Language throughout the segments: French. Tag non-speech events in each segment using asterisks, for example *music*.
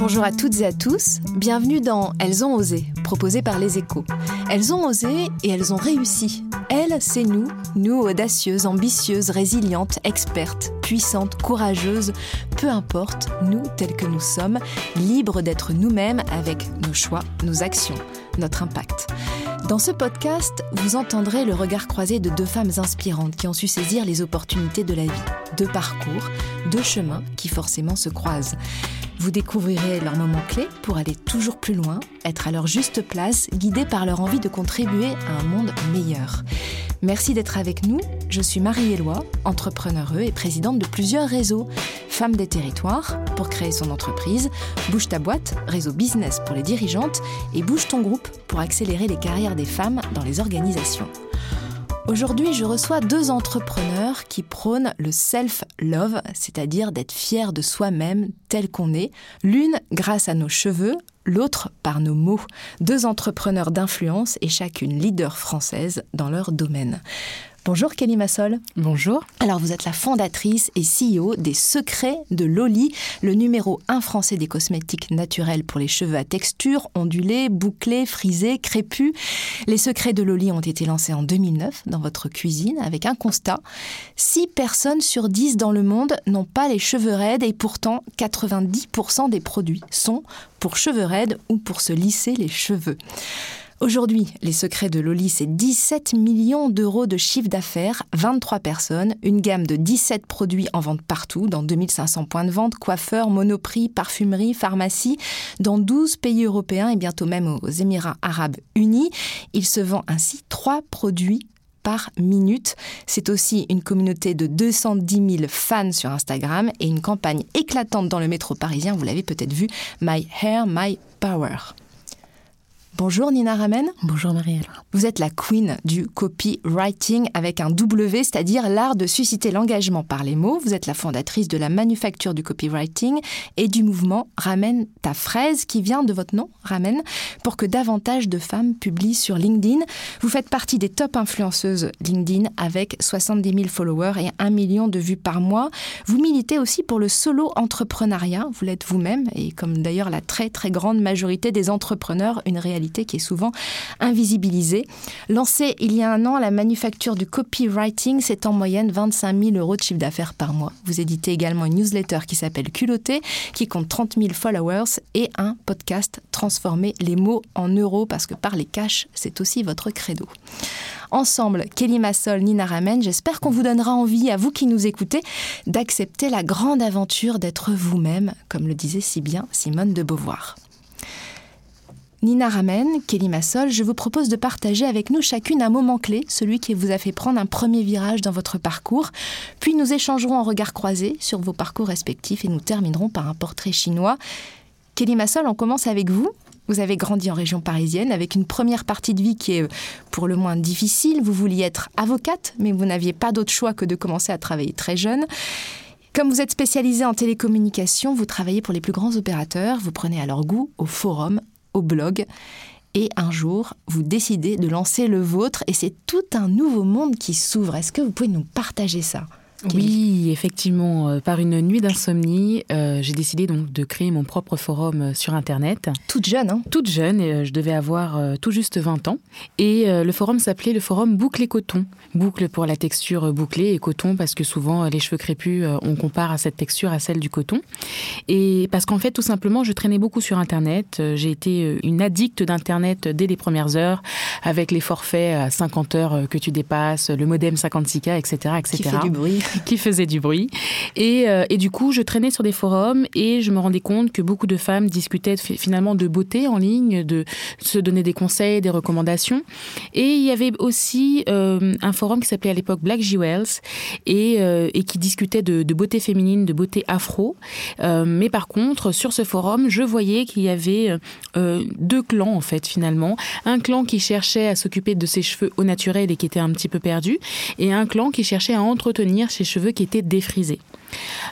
Bonjour à toutes et à tous, bienvenue dans Elles ont osé, proposé par les échos. Elles ont osé et elles ont réussi. Elles, c'est nous, nous audacieuses, ambitieuses, résilientes, expertes, puissantes, courageuses, peu importe, nous tels que nous sommes, libres d'être nous-mêmes avec nos choix, nos actions, notre impact. Dans ce podcast, vous entendrez le regard croisé de deux femmes inspirantes qui ont su saisir les opportunités de la vie. Deux parcours, deux chemins qui forcément se croisent. Vous découvrirez leurs moments clés pour aller toujours plus loin, être à leur juste place, guidés par leur envie de contribuer à un monde meilleur. Merci d'être avec nous. Je suis Marie-Éloi, entrepreneure et présidente de plusieurs réseaux. Femme des territoires, pour créer son entreprise, Bouge ta boîte, réseau business pour les dirigeantes, et Bouge ton groupe pour accélérer les carrières des femmes dans les organisations. Aujourd'hui, je reçois deux entrepreneurs qui prônent le self-love, c'est-à-dire d'être fier de soi-même tel qu'on est, l'une grâce à nos cheveux, l'autre par nos mots. Deux entrepreneurs d'influence et chacune leader française dans leur domaine. Bonjour Kelly Massol. Bonjour. Alors vous êtes la fondatrice et CEO des Secrets de Loli, le numéro 1 français des cosmétiques naturels pour les cheveux à texture, ondulés, bouclés, frisés, crépus. Les Secrets de Loli ont été lancés en 2009 dans votre cuisine avec un constat. 6 personnes sur 10 dans le monde n'ont pas les cheveux raides et pourtant 90% des produits sont pour cheveux raides ou pour se lisser les cheveux. Aujourd'hui, les secrets de Loli, c'est 17 millions d'euros de chiffre d'affaires, 23 personnes, une gamme de 17 produits en vente partout, dans 2500 points de vente, coiffeurs, monoprix, parfumerie, pharmacie, dans 12 pays européens et bientôt même aux Émirats arabes unis. Il se vend ainsi 3 produits par minute. C'est aussi une communauté de 210 000 fans sur Instagram et une campagne éclatante dans le métro parisien, vous l'avez peut-être vu, My Hair, My Power. Bonjour Nina Ramen. Bonjour Marielle. Vous êtes la queen du copywriting avec un W, c'est-à-dire l'art de susciter l'engagement par les mots. Vous êtes la fondatrice de la manufacture du copywriting et du mouvement Ramène ta fraise qui vient de votre nom, Ramène, pour que davantage de femmes publient sur LinkedIn. Vous faites partie des top influenceuses LinkedIn avec 70 000 followers et 1 million de vues par mois. Vous militez aussi pour le solo entrepreneuriat. Vous l'êtes vous-même et comme d'ailleurs la très très grande majorité des entrepreneurs, une réalité qui est souvent invisibilisée. Lancée il y a un an, la manufacture du copywriting, c'est en moyenne 25 000 euros de chiffre d'affaires par mois. Vous éditez également une newsletter qui s'appelle Culotté, qui compte 30 000 followers, et un podcast Transformer les mots en euros, parce que parler cash, c'est aussi votre credo. Ensemble, Kelly Massol, Nina Ramen, j'espère qu'on vous donnera envie, à vous qui nous écoutez, d'accepter la grande aventure d'être vous-même, comme le disait si bien Simone de Beauvoir. Nina Ramen, Kelly Massol, je vous propose de partager avec nous chacune un moment clé, celui qui vous a fait prendre un premier virage dans votre parcours. Puis nous échangerons en regard croisé sur vos parcours respectifs et nous terminerons par un portrait chinois. Kelly Massol, on commence avec vous. Vous avez grandi en région parisienne avec une première partie de vie qui est pour le moins difficile. Vous vouliez être avocate, mais vous n'aviez pas d'autre choix que de commencer à travailler très jeune. Comme vous êtes spécialisé en télécommunication, vous travaillez pour les plus grands opérateurs, vous prenez alors goût au forum, au blog. Et un jour, vous décidez de lancer le vôtre et c'est tout un nouveau monde qui s'ouvre. Est-ce que vous pouvez nous partager ça? Oui, effectivement, euh, par une nuit d'insomnie, euh, j'ai décidé donc de créer mon propre forum euh, sur Internet. Toute jeune, hein Toute jeune, et, je devais avoir tout juste 20 ans. Et le forum s'appelait le forum Boucle et Coton. Boucle pour la texture bouclée et coton parce que souvent les cheveux crépus, on compare à cette texture à celle du coton. Et parce qu'en fait, tout simplement, je traînais beaucoup sur Internet. J'ai été une addicte d'Internet dès les premières heures, avec les forfaits à 50 heures que tu dépasses, le modem 56K, etc. etc. Qui fait du bruit. *laughs* qui faisait du bruit. Et, euh, et, du coup, je traînais sur des forums et je me rendais compte que beaucoup de femmes discutaient finalement de beauté en ligne, de se donner des conseils, des recommandations. Et il y avait aussi euh, un forum qui s'appelait à l'époque Black Jewels et, euh, et qui discutait de, de, beauté féminine, de beauté afro. mais par contre, sur ce forum, je voyais qu'il y avait deux clans en fait finalement. Un clan qui cherchait à s'occuper de ses cheveux au naturel et qui était un petit peu perdu, et un clan qui cherchait à entretenir cheveux qui étaient défrisés.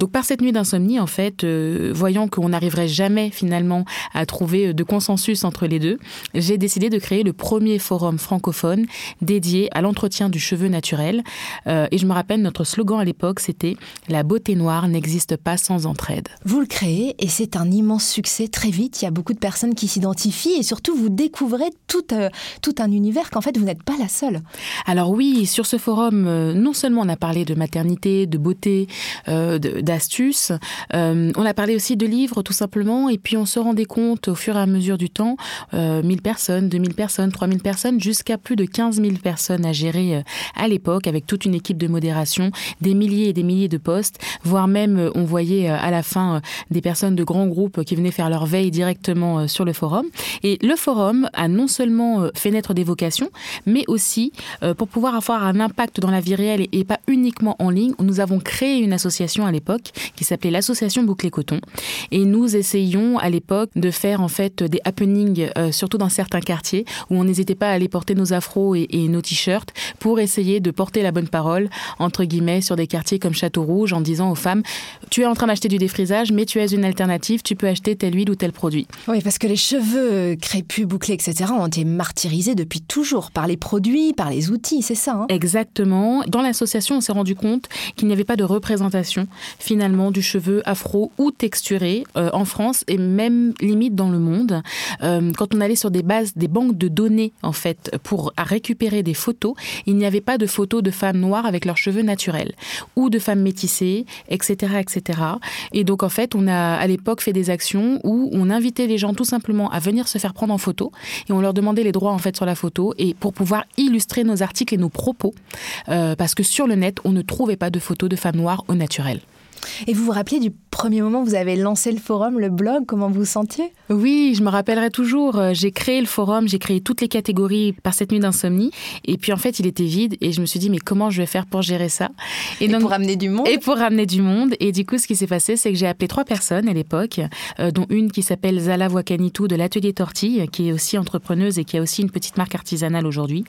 Donc par cette nuit d'insomnie, en fait, euh, voyant qu'on n'arriverait jamais finalement à trouver euh, de consensus entre les deux, j'ai décidé de créer le premier forum francophone dédié à l'entretien du cheveu naturel. Euh, et je me rappelle, notre slogan à l'époque, c'était La beauté noire n'existe pas sans entraide. Vous le créez et c'est un immense succès très vite. Il y a beaucoup de personnes qui s'identifient et surtout vous découvrez tout, tout un univers qu'en fait vous n'êtes pas la seule. Alors oui, sur ce forum, non seulement on a parlé de maternité, de beauté, d'astuces. Euh, on a parlé aussi de livres, tout simplement, et puis on se rendait compte au fur et à mesure du temps, euh, 1000 personnes, 2000 personnes, 3000 personnes, jusqu'à plus de 15 000 personnes à gérer euh, à l'époque, avec toute une équipe de modération, des milliers et des milliers de postes, voire même euh, on voyait à la fin des personnes de grands groupes qui venaient faire leur veille directement sur le forum. Et le forum a non seulement fait naître des vocations, mais aussi pour pouvoir avoir un impact dans la vie réelle et pas uniquement en ligne, nous avons créé une association à l'époque qui s'appelait l'association Bouclé Coton. Et nous essayions à l'époque de faire en fait des happenings, euh, surtout dans certains quartiers, où on n'hésitait pas à aller porter nos afros et, nos t-shirts pour essayer de porter la bonne parole, entre guillemets, sur des quartiers comme Château Rouge, en disant aux femmes, tu es en train d'acheter du défrisage, mais tu as une alternative, tu peux acheter telle huile ou tel produit. Oui, parce que les cheveux crépus, bouclés, etc., ont été martyrisés depuis toujours par les produits, par les outils, c'est ça hein? Exactement. Dans l'association, on s'est rendu compte qu'il n'y avait pas de représentation finalement du cheveu afro ou texturé euh, en France et même limite dans le monde. Euh, quand on allait sur des bases, des banques de données en fait pour récupérer des photos, il n'y avait pas de photos de femmes noires avec leurs cheveux naturels ou de femmes métissées, etc., etc. Et donc en fait, on a à l'époque fait des actions où on invitait les gens tout simplement à venir se faire prendre en photo et on leur demandait les droits en fait sur la photo et pour pouvoir illustrer nos articles et nos propos euh, parce que sur le net on ne trouvait pas de photos de femmes noires au naturel. Et vous vous rappelez du premier moment où vous avez lancé le forum, le blog, comment vous vous sentiez? Oui, je me rappellerai toujours. Euh, j'ai créé le forum, j'ai créé toutes les catégories par cette nuit d'insomnie. Et puis en fait, il était vide et je me suis dit, mais comment je vais faire pour gérer ça? Et, pour ramener du monde? Et pour ramener du monde. Et du coup, ce qui s'est passé, c'est que j'ai appelé trois personnes à l'époque, euh, dont une qui s'appelle Zala Wakanitou de l'Atelier Tortille, qui est aussi entrepreneuse et qui a aussi une petite marque artisanale aujourd'hui.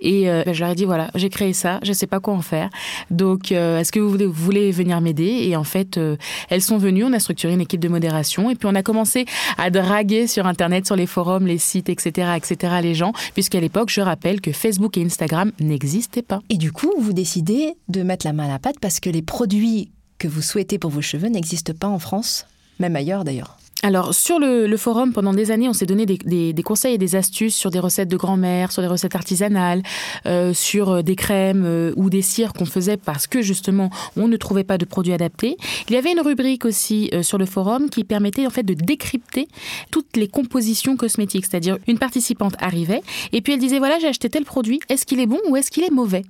Et euh, ben, je leur ai dit, voilà, j'ai créé ça, je ne sais pas quoi en faire. Donc, est-ce que vous voulez, vous voulez venir m'aider? Et en fait, elles sont venues, on a structuré une équipe de modération et puis on a commencé à draguer sur Internet, sur les forums, les sites, etc., etc., les gens, puisqu'à l'époque, je rappelle que Facebook et Instagram n'existaient pas. Et du coup, vous décidez de mettre la main à la pâte parce que les produits que vous souhaitez pour vos cheveux n'existent pas en France, même ailleurs d'ailleurs. Alors, sur le, forum, pendant des années, on s'est donné des, conseils et des astuces sur des recettes de grand-mère, sur des recettes artisanales, euh, sur euh, des crèmes euh, ou des cires qu'on faisait parce que, justement, on ne trouvait pas de produits adaptés. Il y avait une rubrique aussi sur le forum qui permettait, en fait, de décrypter toutes les compositions cosmétiques. C'est-à-dire, une participante arrivait et puis elle disait, voilà, j'ai acheté tel produit, est-ce qu'il est bon ou est-ce qu'il est mauvais?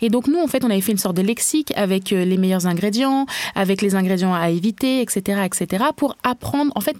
Et donc, nous, en fait, on avait fait une sorte de lexique avec les meilleurs ingrédients, avec les ingrédients à éviter, etc., etc., pour apprendre, en fait,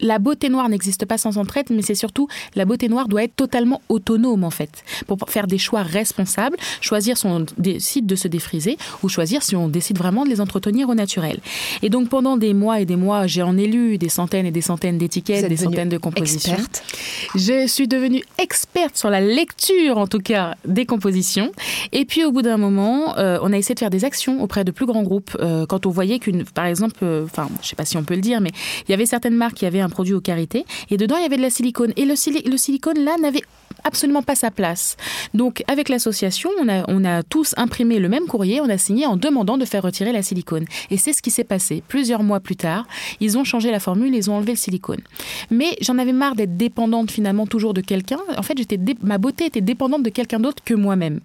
la beauté noire n'existe pas sans entraide, mais c'est surtout la beauté noire doit être totalement autonome en fait, pour faire des choix responsables, choisir si on décide de se défriser ou choisir si on décide vraiment de les entretenir au naturel. Et donc pendant des mois et des mois, j'ai en élu des centaines et des centaines d'étiquettes, des centaines de compositions. Experte. Je suis devenue experte sur la lecture en tout cas des compositions. Et puis au bout d'un moment, euh, on a essayé de faire des actions auprès de plus grands groupes euh, quand on voyait qu'une, par exemple, euh, enfin, je sais pas si on peut le dire, mais il y avait certaines marques qui avaient un produit au karité, et dedans il y avait de la silicone. Et le, le silicone là n'avait absolument pas sa place. Donc avec l'association, on a, tous imprimé le même courrier, on a signé en demandant de faire retirer la silicone. Et c'est ce qui s'est passé. Plusieurs mois plus tard, ils ont changé la formule, ils ont enlevé le silicone. Mais j'en avais marre d'être dépendante finalement toujours de quelqu'un. En fait, j'étais ma beauté était dépendante de quelqu'un d'autre que moi-même.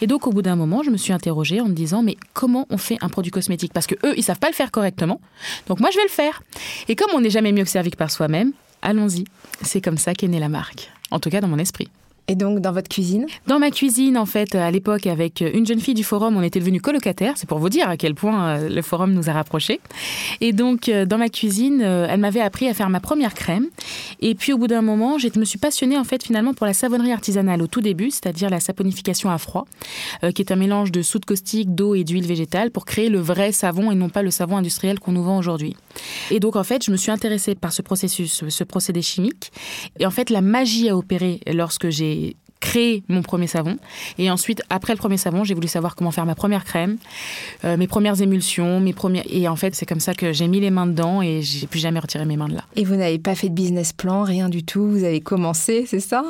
Et donc au bout d'un moment, je me suis interrogée en me disant mais comment on fait un produit cosmétique? Parce que eux, ils savent pas le faire correctement. Donc moi, je vais le faire. Et comme on n'est jamais mieux que servi que par soi-même, allons-y. C'est comme ça qu'est née la marque. En tout cas, dans mon esprit. Et donc dans votre cuisine Dans ma cuisine, en fait, à l'époque, avec une jeune fille du forum, on était devenus colocataires. C'est pour vous dire à quel point euh, le forum nous a rapprochés. Et donc, euh, dans ma cuisine, euh, elle m'avait appris à faire ma première crème. Et puis, au bout d'un moment, je me suis passionnée, en fait, finalement, pour la savonnerie artisanale au tout début, c'est-à-dire la saponification à froid, qui est un mélange de soude caustique, d'eau et d'huile végétale pour créer le vrai savon et non pas le savon industriel qu'on nous vend aujourd'hui. Et donc, en fait, je me suis intéressée par ce processus, ce procédé chimique. Et en fait, la magie a opéré lorsque j'ai créer mon premier savon. Et ensuite, après le premier savon, j'ai voulu savoir comment faire ma première crème, euh, mes premières émulsions, mes premières. Et en fait, c'est comme ça que j'ai mis les mains dedans et j'ai plus jamais retiré mes mains de là. Et vous n'avez pas fait de business plan, rien du tout. Vous avez commencé, c'est ça?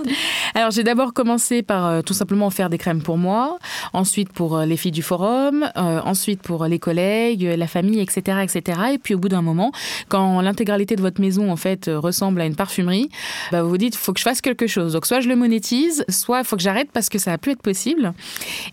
Alors, j'ai d'abord commencé par euh, tout simplement faire des crèmes pour moi, ensuite pour euh, les filles du forum, ensuite pour les collègues, la famille, etc., etc. Et puis, au bout d'un moment, quand l'intégralité de votre maison en fait ressemble à une parfumerie, bah, vous vous dites, il faut que je fasse quelque chose. Donc, soit je le monétise, soit il faut que j'arrête parce que ça n'a plus être possible.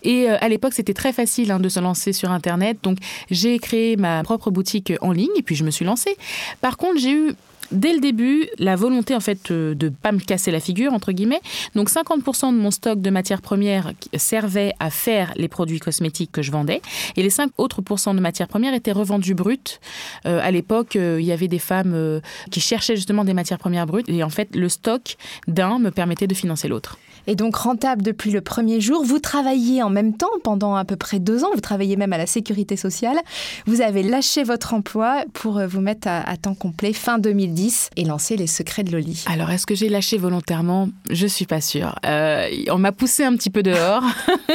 Et euh, à l'époque, c'était très facile hein, de se lancer sur Internet. Donc, j'ai créé ma propre boutique en ligne et puis je me suis lancée. Par contre, j'ai eu dès le début la volonté en fait euh, de pas me casser la figure entre guillemets. Donc 50% de mon stock de matières premières servait à faire les produits cosmétiques que je vendais et les 5 autres pourcents de matières premières étaient revendus brutes. Euh, à l'époque, il y avait des femmes qui cherchaient justement des matières premières brutes et en fait le stock d'un me permettait de financer l'autre. Et donc rentable depuis le premier jour, vous travaillez en même temps pendant à peu près deux ans, vous travaillez même à la sécurité sociale. Vous avez lâché votre emploi pour vous mettre à, à temps complet fin 2010 et lancer Les Secrets de Loli. Alors, est-ce que j'ai lâché volontairement? Je suis pas sûre. Euh, on m'a poussé un petit peu dehors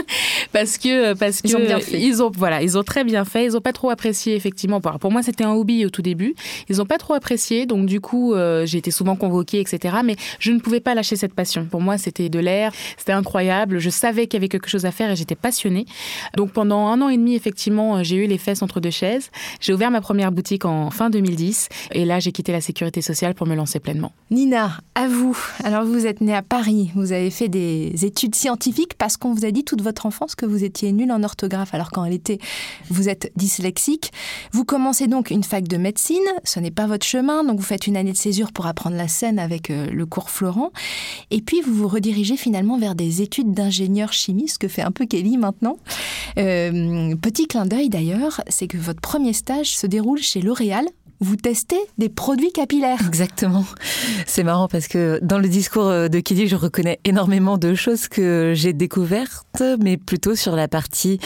*laughs* parce que parce ils ont bien fait. Ils ont voilà, ils ont très bien fait. Ils ont pas trop apprécié effectivement. Pour moi, c'était un hobby au tout début. Ils ont pas trop apprécié, donc du coup, euh, j'ai été souvent convoquée, etc. Mais je ne pouvais pas lâcher cette passion. Pour moi, c'était de l'air, c'était incroyable. Je savais qu'il y avait quelque chose à faire et j'étais passionnée. Donc pendant un an et demi, effectivement, j'ai eu les fesses entre deux chaises. J'ai ouvert ma première boutique en fin 2010 et là, j'ai quitté la sécurité sociale pour me lancer pleinement. Nina, à vous. Alors vous êtes née à Paris, vous avez fait des études scientifiques parce qu'on vous a dit toute votre enfance que vous étiez nulle en orthographe, alors qu'en réalité vous êtes dyslexique. Vous commencez donc une fac de médecine, ce n'est pas votre chemin, donc vous faites une année de césure pour apprendre la scène avec euh, le cours Florent, et puis vous vous redirigez finalement vers des études d'ingénieur chimiste, que fait un peu Kelly maintenant. Euh, petit clin d'œil d'ailleurs, c'est que votre premier stage se déroule chez L'Oréal vous testez des produits capillaires. Exactement. C'est marrant parce que dans le discours de Kelly, je reconnais énormément de choses que j'ai découvertes, mais plutôt sur la partie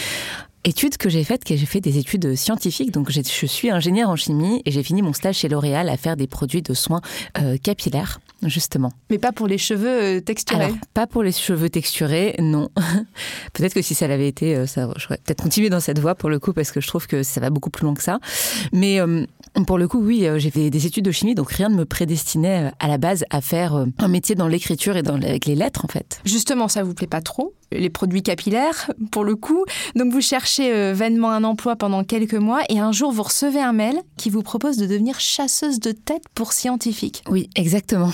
études que j'ai faites, que j'ai fait des études scientifiques. Donc, je suis ingénieur en chimie et j'ai fini mon stage chez L'Oréal à faire des produits de soins euh, capillaires, justement. Mais pas pour les cheveux euh, texturés Pas pour les cheveux texturés, non. *laughs* peut-être que si ça l'avait été, euh, ça, j'aurais peut-être continué dans cette voie pour le coup, parce que je trouve que ça va beaucoup plus loin que ça. Mais pour le coup, oui, j'ai fait des études de chimie, donc rien ne me prédestinait à la base à faire un métier dans l'écriture et dans, avec les lettres, en fait. Justement, ça vous plaît pas trop les produits capillaires, *laughs* pour le coup. Donc vous cherchez euh, vainement un emploi pendant quelques mois et un jour vous recevez un mail qui vous propose de devenir chasseuse de tête pour scientifique. Oui, exactement.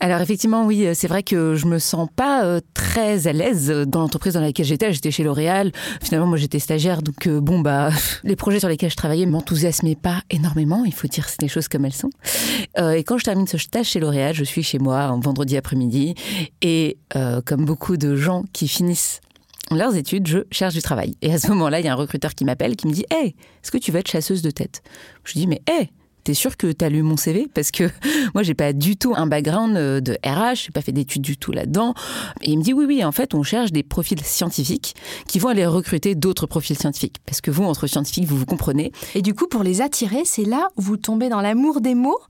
Alors effectivement, oui, euh, c'est vrai que je me sens pas euh, très à l'aise dans l'entreprise dans laquelle j'étais. J'étais chez L'Oréal. Finalement, moi, j'étais stagiaire, donc bon bah, *laughs* les projets sur lesquels je travaillais m'enthousiasmaient pas énormément. Il faut dire les choses comme elles sont. et quand je termine ce stage chez L'Oréal, je suis chez moi un vendredi après-midi et comme beaucoup de gens qui finissent leurs études, je cherche du travail. Et à ce moment-là, il y a un recruteur qui m'appelle, qui me dit Hey, est-ce que tu veux être chasseuse de tête? Je dis Mais hey, t'es sûr que t'as lu mon CV Parce que *laughs* moi, j'ai pas du tout un background euh, de RH, j'ai pas fait d'études du tout là-dedans. Et il me dit oui, oui, en fait, on cherche des profils scientifiques qui vont aller recruter d'autres profils scientifiques. Parce que vous, entre scientifiques, vous vous comprenez. Et du coup, pour les attirer, c'est là où vous tombez dans l'amour des mots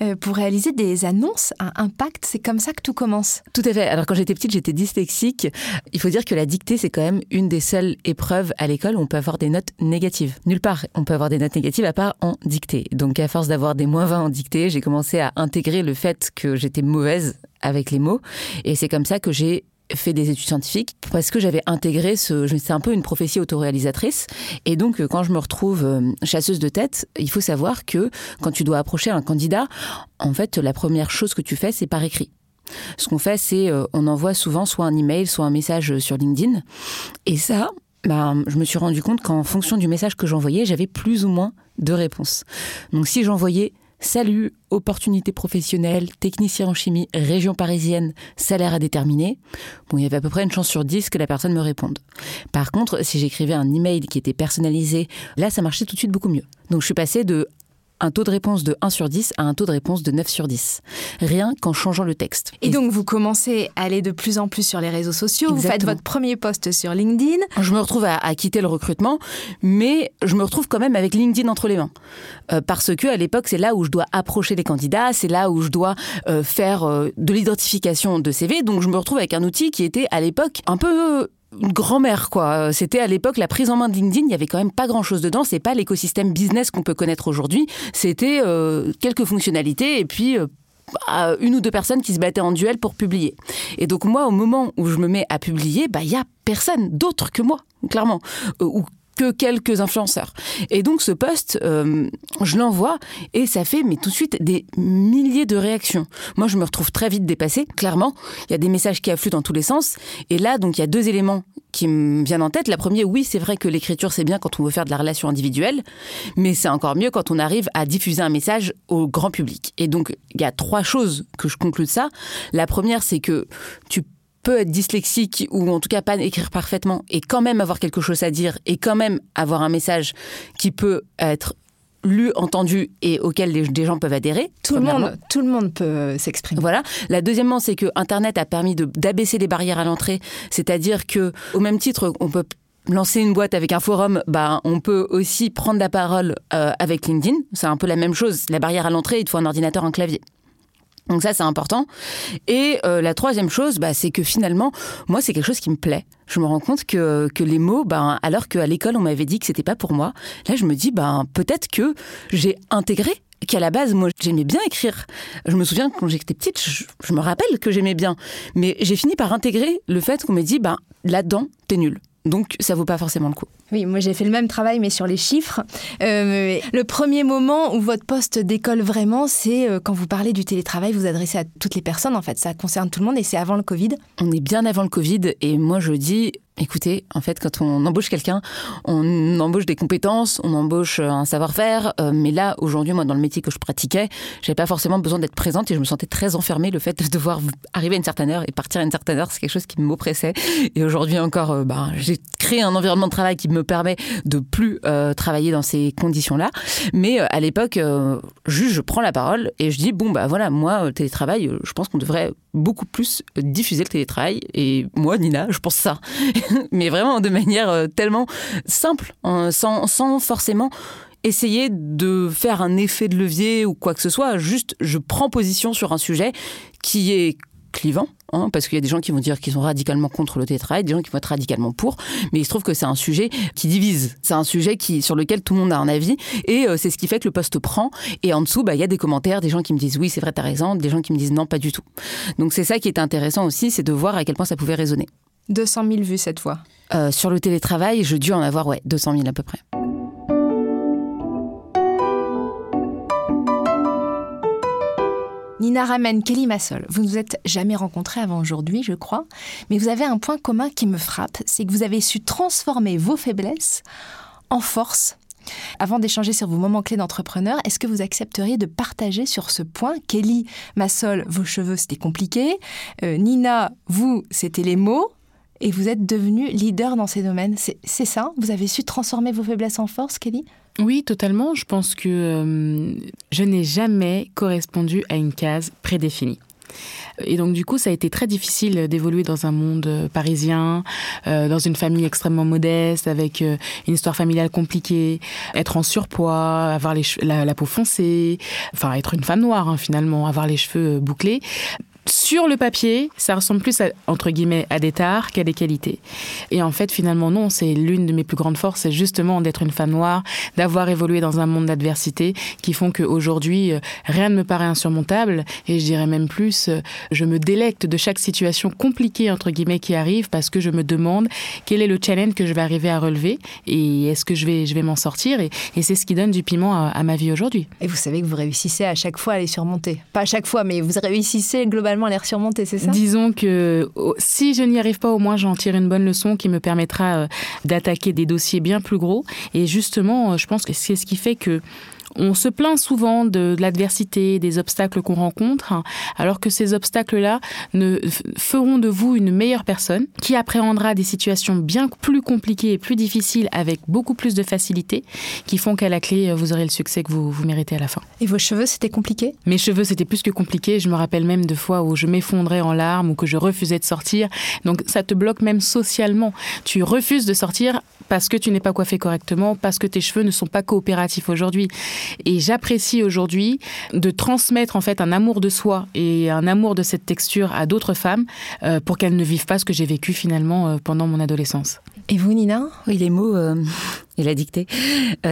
euh, pour réaliser des annonces à impact. C'est comme ça que tout commence. Tout à fait. Alors, quand j'étais petite, j'étais dyslexique. Il faut dire que la dictée, c'est quand même une des seules épreuves à l'école où on peut avoir des notes négatives. Nulle part, on peut avoir des notes négatives à part en dictée. Donc, à force d'avoir des moins 20 en dictée, j'ai commencé à intégrer le fait que j'étais mauvaise avec les mots. Et c'est comme ça que j'ai fait des études scientifiques parce que j'avais intégré ce c'est un peu une prophétie autoréalisatrice. Et donc quand je me retrouve euh, chasseuse de tête il faut savoir que quand tu dois approcher un candidat en fait la première chose que tu fais c'est par écrit. Ce qu'on fait c'est euh, on envoie souvent soit un email soit un message sur LinkedIn. Et ça bah, je me suis rendu compte qu'en fonction du message que j'envoyais j'avais plus ou moins de réponses donc si j'envoyais Salut, opportunité professionnelle, technicien en chimie, région parisienne, salaire à déterminer. Bon, il y avait à peu près une chance sur 10 que la personne me réponde. Par contre, si j'écrivais un email qui était personnalisé, là, ça marchait tout de suite beaucoup mieux. Donc, je suis passée de un taux de réponse de 1 sur 10 à un taux de réponse de 9 sur 10. Rien qu'en changeant le texte. Et, donc vous commencez à aller de plus en plus sur les réseaux sociaux, vous faites votre premier post sur LinkedIn. Je me retrouve à, quitter le recrutement, mais je me retrouve quand même avec LinkedIn entre les mains. Euh, parce que à l'époque, c'est là où je dois approcher les candidats, c'est là où je dois euh, faire euh, de l'identification de CV. Donc je me retrouve avec un outil qui était à l'époque un peu une grand-mère quoi. C'était à l'époque la prise en main de LinkedIn, il y avait quand même pas grand-chose dedans, c'est pas l'écosystème business qu'on peut connaître aujourd'hui, c'était euh, quelques fonctionnalités et puis euh, bah, une ou deux personnes qui se battaient en duel pour publier. Et donc moi au moment où je me mets à publier, bah il y a personne d'autre que moi, clairement. Euh, que quelques influenceurs. Et donc ce post, euh, je l'envoie et ça fait mais tout de suite des milliers de réactions. Moi, je me retrouve très vite dépassée. Clairement, il y a des messages qui affluent dans tous les sens. Et là, donc il y a deux éléments qui me viennent en tête. La première, oui, c'est vrai que l'écriture c'est bien quand on veut faire de la relation individuelle, mais c'est encore mieux quand on arrive à diffuser un message au grand public. Et donc il y a trois choses que je conclue de ça. La première, c'est que tu peut être dyslexique ou en tout cas pas écrire parfaitement et quand même avoir quelque chose à dire et quand même avoir un message qui peut être lu, entendu et auquel des gens peuvent adhérer. Tout le monde, tout le monde peut s'exprimer. Voilà. La deuxièmement, c'est que Internet a permis d'abaisser les barrières à l'entrée, c'est-à-dire que au même titre, on peut lancer une boîte avec un forum, bah, on peut aussi prendre la parole euh, avec LinkedIn. C'est un peu la même chose. La barrière à l'entrée, il faut un ordinateur, un clavier. Donc ça, c'est important. Et euh, la troisième chose, bah, c'est que finalement, moi, c'est quelque chose qui me plaît. Je me rends compte que, que les mots, bah, alors qu'à l'école, on m'avait dit que c'était pas pour moi, là, je me dis, bah, peut-être que j'ai intégré qu'à la base, moi, j'aimais bien écrire. Je me souviens quand j'étais petite, je, je, me rappelle que j'aimais bien. Mais j'ai fini par intégrer le fait qu'on m'ait dit, bah, là-dedans, t'es nul. Donc, ça vaut pas forcément le coup. Oui, moi j'ai fait le même travail, mais sur les chiffres. Euh, le premier moment où votre poste décolle vraiment, c'est euh, quand vous parlez du télétravail, vous adressez à toutes les personnes, en fait, ça concerne tout le monde et c'est avant le Covid. On est bien avant le Covid et moi je dis, Écoutez, en fait, quand on embauche quelqu'un, on embauche des compétences, on embauche euh, un savoir-faire. Euh, mais là, aujourd'hui, moi, dans le métier que je pratiquais, j'avais pas forcément besoin d'être présente et je me sentais très enfermée. Le fait de devoir arriver à une certaine heure et partir à une certaine heure, c'est quelque chose qui m'oppressait. Et aujourd'hui encore, euh, bah, j'ai créé un environnement de travail qui me permet de plus travailler dans ces conditions-là. Mais à l'époque, juste, je prends la parole et je dis bon, bah voilà, moi, le télétravail, je pense qu'on devrait beaucoup plus diffuser le télétravail. Et moi, Nina, je pense ça. *laughs* mais vraiment de manière euh, tellement simple, sans, sans forcément essayer de faire un effet de levier ou quoi que ce soit. Juste, je prends position sur un sujet qui est clivant, hein, parce qu'il y a des gens qui vont dire qu'ils sont radicalement contre le télétravail, des gens qui vont être radicalement pour, mais il se trouve que c'est un sujet qui divise, c'est un sujet qui, sur lequel tout le monde a un avis, et euh, c'est ce qui fait que le poste prend, et en dessous, bah, il y a des commentaires, des gens qui me disent oui, c'est vrai, t'as raison, des gens qui me disent non, pas du tout. Donc c'est ça qui est intéressant aussi, c'est de voir à quel point ça pouvait résonner. 200 000 vues cette fois. Euh, sur le télétravail, je dû en avoir ouais, 200 000 à peu près. Nina Ramen, Kelly Massol, vous ne vous êtes jamais rencontrés avant aujourd'hui, je crois, mais vous avez un point commun qui me frappe, c'est que vous avez su transformer vos faiblesses en force. Avant d'échanger sur vos moments clés d'entrepreneur, est-ce que vous accepteriez de partager sur ce point Kelly Massol, vos cheveux, c'était compliqué. Euh, Nina, vous, c'était les mots et vous êtes devenu leader dans ces domaines. C'est ça Vous avez su transformer vos faiblesses en force, Kelly? Oui, totalement. Je pense que euh, je n'ai jamais correspondu à une case prédéfinie. Et donc du coup, ça a été très difficile d'évoluer dans un monde euh, parisien, euh, dans une famille extrêmement modeste, avec une histoire familiale compliquée, être en surpoids, avoir la, peau foncée, enfin être une femme noire hein, finalement, avoir les cheveux bouclés sur le papier, ça ressemble plus à, entre guillemets à des tares qu'à des qualités. Et en fait, finalement, non, c'est l'une de mes plus grandes forces, c'est justement d'être une femme noire, d'avoir évolué dans un monde d'adversité qui font qu'aujourd'hui, euh, rien ne me paraît insurmontable et je dirais même plus, euh, je me délecte de chaque situation compliquée, entre guillemets, qui arrive parce que je me demande quel est le challenge que je vais arriver à relever et est-ce que je vais, je vais m'en sortir et, c'est ce qui donne du piment à, à ma vie aujourd'hui. Et vous savez que vous réussissez à chaque fois à les surmonter. Pas à chaque fois, mais vous réussissez globalement à les surmonter, c'est ça? Disons que si je n'y arrive pas, au moins j'en tire une bonne leçon qui me permettra euh, d'attaquer des dossiers bien plus gros. Et justement, euh, je pense que c'est ce qui fait que On se plaint souvent de, l'adversité, des obstacles qu'on rencontre, hein, alors que ces obstacles-là ne feront de vous une meilleure personne qui appréhendra des situations bien plus compliquées et plus difficiles avec beaucoup plus de facilité, qui font qu'à la clé, vous aurez le succès que vous, vous méritez à la fin. Et vos cheveux, c'était compliqué? Mes cheveux, c'était plus que compliqué. Je me rappelle même de fois où je m'effondrais en larmes ou que je refusais de sortir. Donc ça te bloque même socialement. Tu refuses de sortir parce que tu n'es pas coiffé correctement, parce que tes cheveux ne sont pas coopératifs aujourd'hui. Et j'apprécie aujourd'hui de transmettre en fait un amour de soi et un amour de cette texture à d'autres femmes euh, pour qu'elles ne vivent pas ce que j'ai vécu finalement euh, pendant mon adolescence. Et vous, Nina? Oui, les mots euh, *laughs* et la dictée,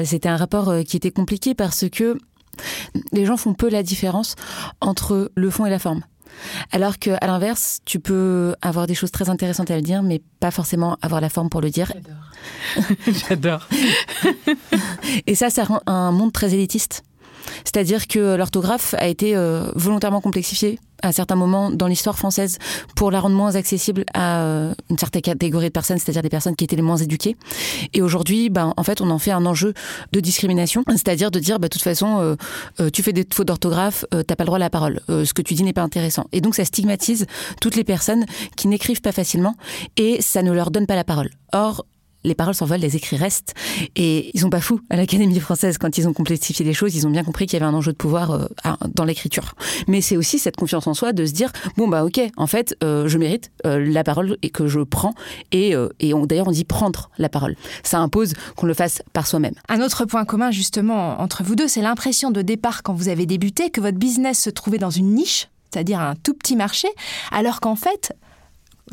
c'était un rapport qui était compliqué parce que les gens font peu la différence entre le fond et la forme. Alors qu'à l'inverse, tu peux avoir des choses très intéressantes à le dire, mais pas forcément avoir la forme pour le dire. J'adore. *laughs* *laughs* Et ça, ça rend un monde très élitiste. C'est-à-dire que l'orthographe a été euh, volontairement complexifiée à certains moments dans l'histoire française pour la rendre moins accessible à euh, une certaine catégorie de personnes, c'est-à-dire des personnes qui étaient les moins éduquées. Et aujourd'hui, ben, en fait, on en fait un enjeu de discrimination, *laughs* c'est-à-dire de dire, bah, de toute façon, euh, tu fais des fautes d'orthographe, t'as pas le droit à la parole, ce que tu dis n'est pas intéressant. Et donc, ça stigmatise toutes les personnes qui n'écrivent pas facilement et ça ne leur donne pas la parole. Or, les paroles s'envolent, les écrits restent. Et ils sont pas fous à l'Académie française quand ils ont complexifié les choses. Ils ont bien compris qu'il y avait un enjeu de pouvoir euh, dans l'écriture. Mais c'est aussi cette confiance en soi de se dire bon bah ok, en fait, euh, je mérite euh, la parole et que je prends. Et, et d'ailleurs, on dit prendre la parole. Ça impose qu'on le fasse par soi-même. Un autre point commun justement entre vous deux, c'est l'impression de départ quand vous avez débuté que votre business se trouvait dans une niche c'est-à-dire un tout petit marché, alors qu'en fait,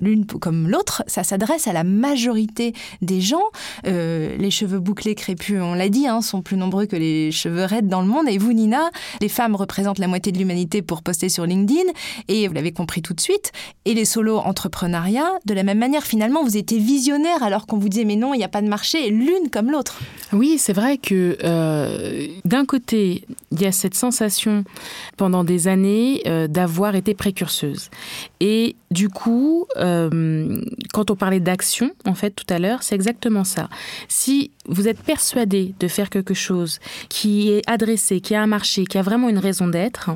l'une comme l'autre, ça s'adresse à la majorité des gens. Euh, les cheveux bouclés crépus, on l'a dit, hein, sont plus nombreux que les cheveux raides dans le monde. Et vous, Nina, les femmes représentent la moitié de l'humanité pour poster sur LinkedIn, et vous l'avez compris tout de suite. Et les solos entrepreneuriat, de la même manière, finalement, vous étiez visionnaire alors qu'on vous disait mais non, il n'y a pas de marché, l'une comme l'autre. Oui, c'est vrai que euh, d'un côté, il y a cette sensation pendant des années euh, d'avoir été précurseuse. Et du coup, euh, quand on parlait d'action, en fait, tout à l'heure, c'est exactement ça. Si vous êtes persuadé de faire quelque chose qui est adressé, qui a un marché, qui a vraiment une raison d'être,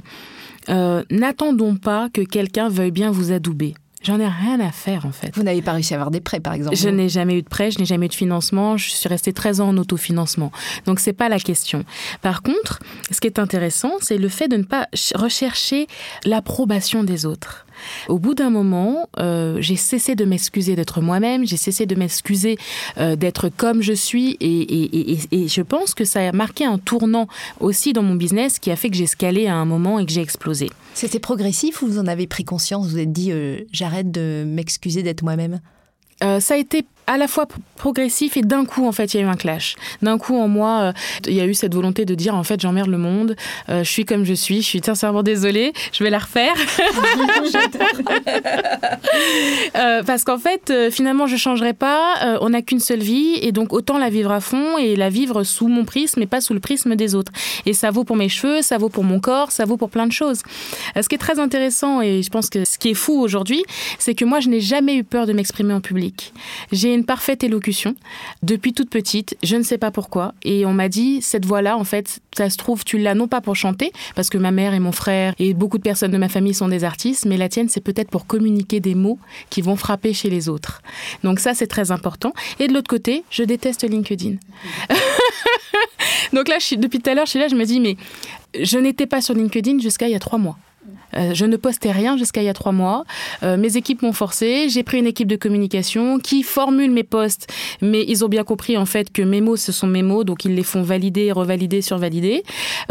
euh, n'attendons pas que quelqu'un veuille bien vous adouber. J'en ai rien à faire en fait. Vous n'avez pas réussi à avoir des prêts par exemple Je n'ai jamais eu de prêt, je n'ai jamais eu de financement, je suis restée 13 ans en autofinancement. Donc c'est pas la question. Par contre, ce qui est intéressant, c'est le fait de ne pas rechercher l'approbation des autres. Au bout d'un moment, euh, j'ai cessé de m'excuser d'être moi-même, j'ai cessé de m'excuser euh, d'être comme je suis, et, et, je pense que ça a marqué un tournant aussi dans mon business qui a fait que j'ai scalé à un moment et que j'ai explosé. C'était progressif ou vous en avez pris conscience Vous vous êtes dit euh, j'arrête de m'excuser d'être moi-même? Ça a été à la fois progressif et d'un coup en fait il y a eu un clash. D'un coup en moi euh, il y a eu cette volonté de dire en fait j'emmerde le monde, euh, je suis comme je suis, je suis sincèrement désolée, je vais la refaire. *laughs* *laughs* euh, parce qu'en fait finalement je changerai pas, on n'a qu'une seule vie et donc autant la vivre à fond et la vivre sous mon prisme et pas sous le prisme des autres. Et ça vaut pour mes cheveux, ça vaut pour mon corps, ça vaut pour plein de choses. ce qui est très intéressant et je pense que ce qui est fou aujourd'hui, c'est que moi je n'ai jamais eu peur de m'exprimer en public. J'ai une parfaite élocution depuis toute petite. Je ne sais pas pourquoi. Et on m'a dit, cette voix-là, en fait, ça se trouve, tu l'as non pas pour chanter, parce que ma mère et mon frère et beaucoup de personnes de ma famille sont des artistes, mais la tienne, c'est peut-être pour communiquer des mots qui vont frapper chez les autres. Donc ça, c'est très important. Et de l'autre côté, je déteste LinkedIn. *laughs* Donc là, je suis, depuis tout à l'heure, je suis là, je me dis, mais je n'étais pas sur LinkedIn jusqu'à il y a trois mois. Euh, je ne postais rien jusqu'à il y a trois mois. Euh, mes équipes m'ont forcé. J'ai pris une équipe de communication qui formule mes posts, mais ils ont bien compris en fait que mes mots, ce sont mes mots, donc ils les font valider, revalider, survalider,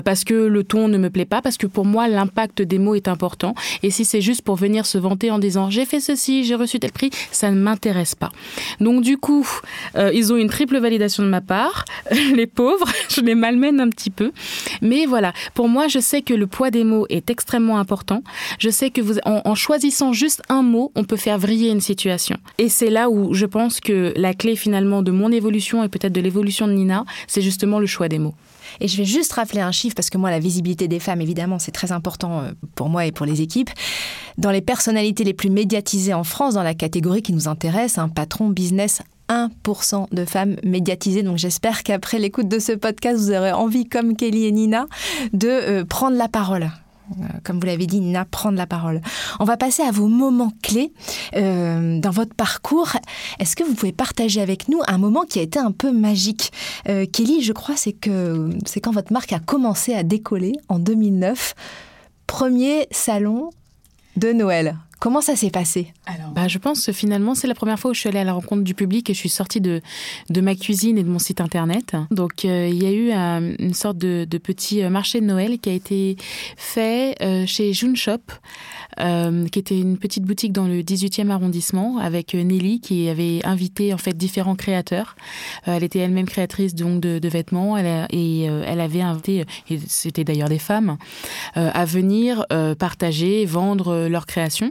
parce que le ton ne me plaît pas, parce que pour moi, l'impact des mots est important. Et si c'est juste pour venir se vanter en disant j'ai fait ceci, j'ai reçu tel prix, ça ne m'intéresse pas. Donc du coup, euh, ils ont une triple validation de ma part. *laughs* les pauvres, *laughs* je les malmène un petit peu. Mais voilà, pour moi, je sais que le poids des mots est extrêmement important je sais que en, choisissant juste un mot, on peut faire vriller une situation. Et c'est là où je pense que la clé finalement de mon évolution et peut-être de l'évolution de Nina, c'est justement le choix des mots. Et je vais juste rappeler un chiffre parce que moi, la visibilité des femmes, évidemment, c'est très important euh, pour moi et pour les équipes. Dans les personnalités les plus médiatisées en France, dans la catégorie qui nous intéresse, un patron business 1% de femmes médiatisées. Donc j'espère qu'après l'écoute de ce podcast, vous aurez envie, comme Kelly et Nina, de euh, prendre la parole. Euh, Comme vous l'avez dit, Nina, prendre la parole. On va passer à vos moments clés euh, dans votre parcours. Est-ce que vous pouvez partager avec nous un moment qui a été un peu magique? Euh, Kelly, je crois, c'est que c'est quand votre marque a commencé à décoller en 2009. Premier salon de Noël. Comment ça s'est passé? Bah, je pense que finalement, c'est la première fois où je suis allée à la rencontre du public et je suis sortie de, de ma cuisine et de mon site internet. Donc, euh, il y a eu euh, une sorte de, de petit euh, marché de Noël qui a été fait euh, chez June Shop, euh, qui était une petite boutique dans le 18e arrondissement, avec Nelly qui avait invité en fait différents créateurs. Euh, elle était elle-même créatrice donc de, de vêtements elle a- et euh, elle avait invité, et c'était d'ailleurs des femmes, euh, à venir euh, partager, vendre euh, leurs créations.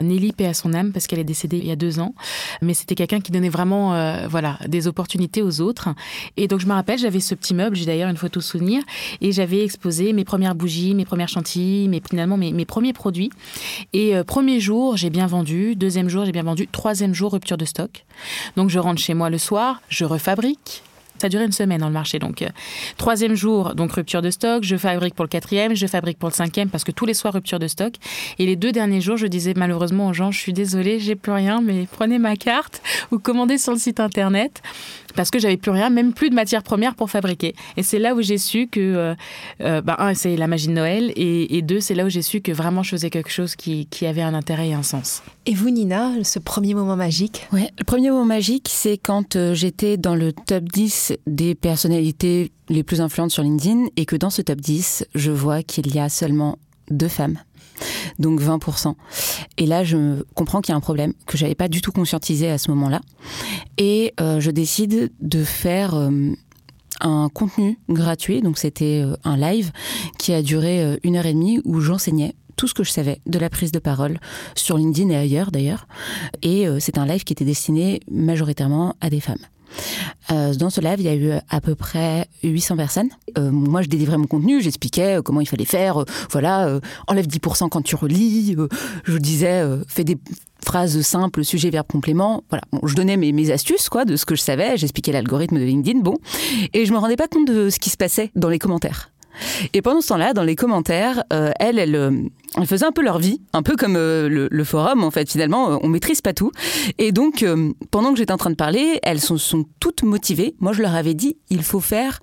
Nelly paix à son âme parce qu'elle est décédée il y a deux ans, mais c'était quelqu'un qui donnait vraiment euh, voilà des opportunités aux autres. Et donc je me rappelle, j'avais ce petit meuble, j'ai d'ailleurs une photo souvenir, et j'avais exposé mes premières bougies, mes premières chantilly, mes finalement mes, mes premiers produits. Et euh, premier jour, j'ai bien vendu, deuxième jour, j'ai bien vendu, troisième jour, rupture de stock. Donc je rentre chez moi le soir, je refabrique. Ça a duré une semaine dans le marché. Donc, euh, troisième jour, donc rupture de stock. Je fabrique pour le quatrième, je fabrique pour le cinquième parce que tous les soirs, rupture de stock. Et les deux derniers jours, je disais malheureusement aux gens, je suis désolée, j'ai plus rien, mais prenez ma carte ou commandez sur le site internet parce que j'avais plus rien, même plus de matières premières pour fabriquer. Et c'est là où j'ai su que, euh, euh, bah, un, c'est la magie de Noël, et, et deux, c'est là où j'ai su que vraiment je faisais quelque chose qui, qui avait un intérêt et un sens. Et vous, Nina, ce premier moment magique? Ouais, le premier moment magique, c'est quand euh, j'étais dans le top 10 des personnalités les plus influentes sur LinkedIn et que dans ce top 10, je vois qu'il y a seulement deux femmes. Donc 20%. Et là, je comprends qu'il y a un problème que j'avais pas du tout conscientisé à ce moment-là. Et euh, je décide de faire euh, un contenu gratuit. Donc c'était euh, un live qui a duré euh, une heure et demie où j'enseignais tout ce que je savais de la prise de parole sur LinkedIn et ailleurs d'ailleurs. Et euh, c'est un live qui était destiné majoritairement à des femmes. Euh, dans ce live, il y a eu à peu près 800 personnes. Euh, moi, je délivrais mon contenu, j'expliquais euh, comment il fallait faire. euh, voilà, euh, enlève 10% quand tu relis. je disais, fais des phrases simples, sujet, verbe, complément. Voilà, bon, je donnais mes, mes astuces, quoi, de ce que je savais. J'expliquais l'algorithme de LinkedIn, bon. Et je me rendais pas compte de ce qui se passait dans les commentaires. Et pendant ce temps-là, dans les commentaires, euh, elles, elles, euh, un peu leur vie, un peu comme euh, le, forum, en fait. Finalement, euh, on maîtrise pas tout. Et donc, pendant que j'étais en train de parler, elles sont, sont toutes motivées. Moi, je leur avais dit, il faut faire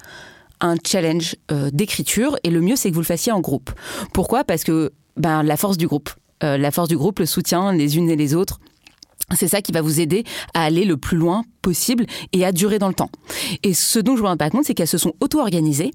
un challenge d'écriture, et le mieux, c'est que vous le fassiez en groupe. Pourquoi? Parce que ben, la force du groupe. La force du groupe, le soutien les unes et les autres. C'est ça qui va vous aider à aller le plus loin possible et à durer dans le temps. Et ce dont je me rends pas compte, c'est qu'elles se sont auto-organisées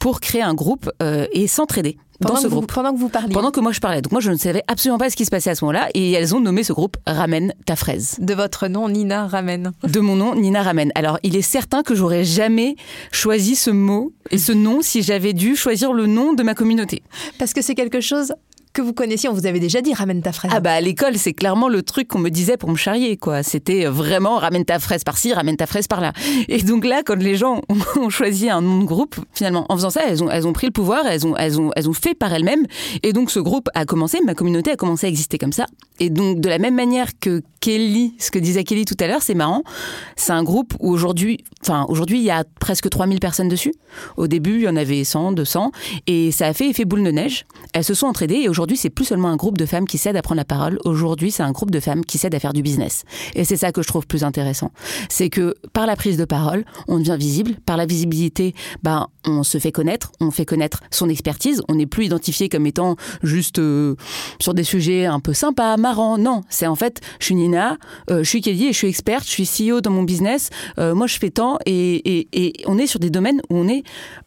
pour créer un groupe euh, et s'entraider dans pendant ce vous- groupe. pendant que vous parliez Pendant que moi je parlais. Donc moi je ne savais absolument pas ce qui se passait à ce moment-là et elles ont nommé ce groupe Ramène ta fraise. de votre nom, Nina Ramen. *laughs* De mon nom, Nina Ramène. Alors il est certain que j'aurais jamais choisi ce mot et ce nom si j'avais dû choisir le nom de ma communauté. Parce que c'est quelque chose que vous connaissiez, on vous avait déjà dit ramène ta fraise. Ah bah à l'école, c'est clairement le truc qu'on me disait pour me charrier quoi. C'était vraiment ramène ta fraise par-ci, ramène ta fraise par-là. Et donc là, quand les gens ont- *laughs* ont choisi un nom de groupe, finalement, en faisant ça, elles ont, elles ont pris le pouvoir, elles ont, elles ont, elles ont fait par elles-mêmes. Et donc ce groupe a commencé, ma communauté a commencé à exister comme ça. Et donc de la même manière que Kelly, ce que disait Kelly tout à l'heure, c'est marrant. C'est un groupe où aujourd'hui, enfin aujourd'hui, il y a presque 3000 personnes dessus. Au début, il y en avait 100, 200. Et ça a fait effet boule de neige. Elles se sont entraidées et aujourd'hui, c'est plus seulement un groupe de femmes qui s'aident à prendre la parole. Aujourd'hui, c'est un groupe de femmes qui s'aident à faire du business. Et c'est ça que je trouve plus intéressant. C'est que par la prise de parole, on devient visible. Par la visibilité, ben, on se fait connaître. On fait connaître son expertise. On n'est plus identifié comme étant juste euh, sur des sujets un peu sympas, marrants. Non, c'est en fait, je suis Euh, je suis Kelly et je suis experte, je suis CEO dans mon business. Euh, moi, je fais tant et on est sur des domaines où on est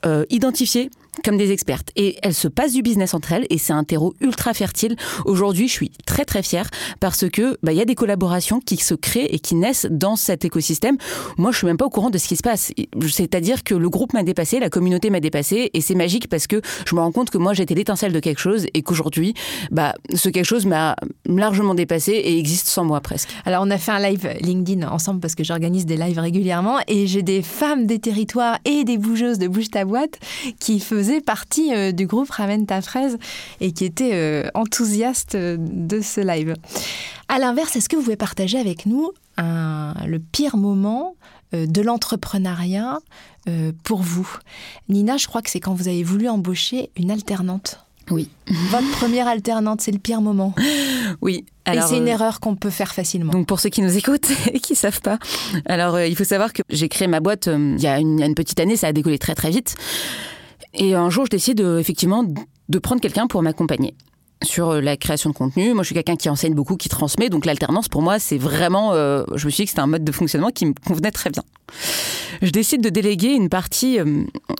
euh, identifié comme des expertes. Et elles se passent du business entre elles et c'est un terreau ultra fertile. Aujourd'hui, je suis très très fière parce que bah, il y a des collaborations qui se créent et qui naissent dans cet écosystème. Moi, je suis même pas au courant de ce qui se passe. C'est-à-dire que le groupe m'a dépassé, la communauté m'a dépassé et c'est magique parce que je me rends compte que moi j'étais l'étincelle de quelque chose et qu'aujourd'hui, bah, ce quelque chose m'a largement dépassé et existe sans moi presque. Alors on a fait un live LinkedIn ensemble parce que j'organise des lives régulièrement et j'ai des femmes des territoires et des bougeuses de Bouge ta boîte qui faisaient partie euh, du groupe Ramène ta fraise et qui étaient euh, enthousiastes euh, de ce live. À l'inverse, est-ce que vous pouvez partager avec nous un, le pire moment de l'entrepreneuriat pour vous? Nina, je crois que c'est quand vous avez voulu embaucher une alternante. Oui. *laughs* Votre première alternante, c'est le pire moment. Oui. et c'est une euh, erreur qu'on peut faire facilement. Donc pour ceux qui nous écoutent *laughs* et qui savent pas, alors euh, il faut savoir que j'ai créé ma boîte euh, il y, a une, il y a une petite année, ça a décollé très très vite. Et un jour, je décide euh, effectivement de prendre quelqu'un pour m'accompagner sur euh, la création de contenu. Moi, je suis quelqu'un qui enseigne beaucoup, qui transmet. Donc l'alternance, pour moi, c'est vraiment... euh, je me suis dit que c'était un mode de fonctionnement qui me convenait très bien. Je décide de déléguer une partie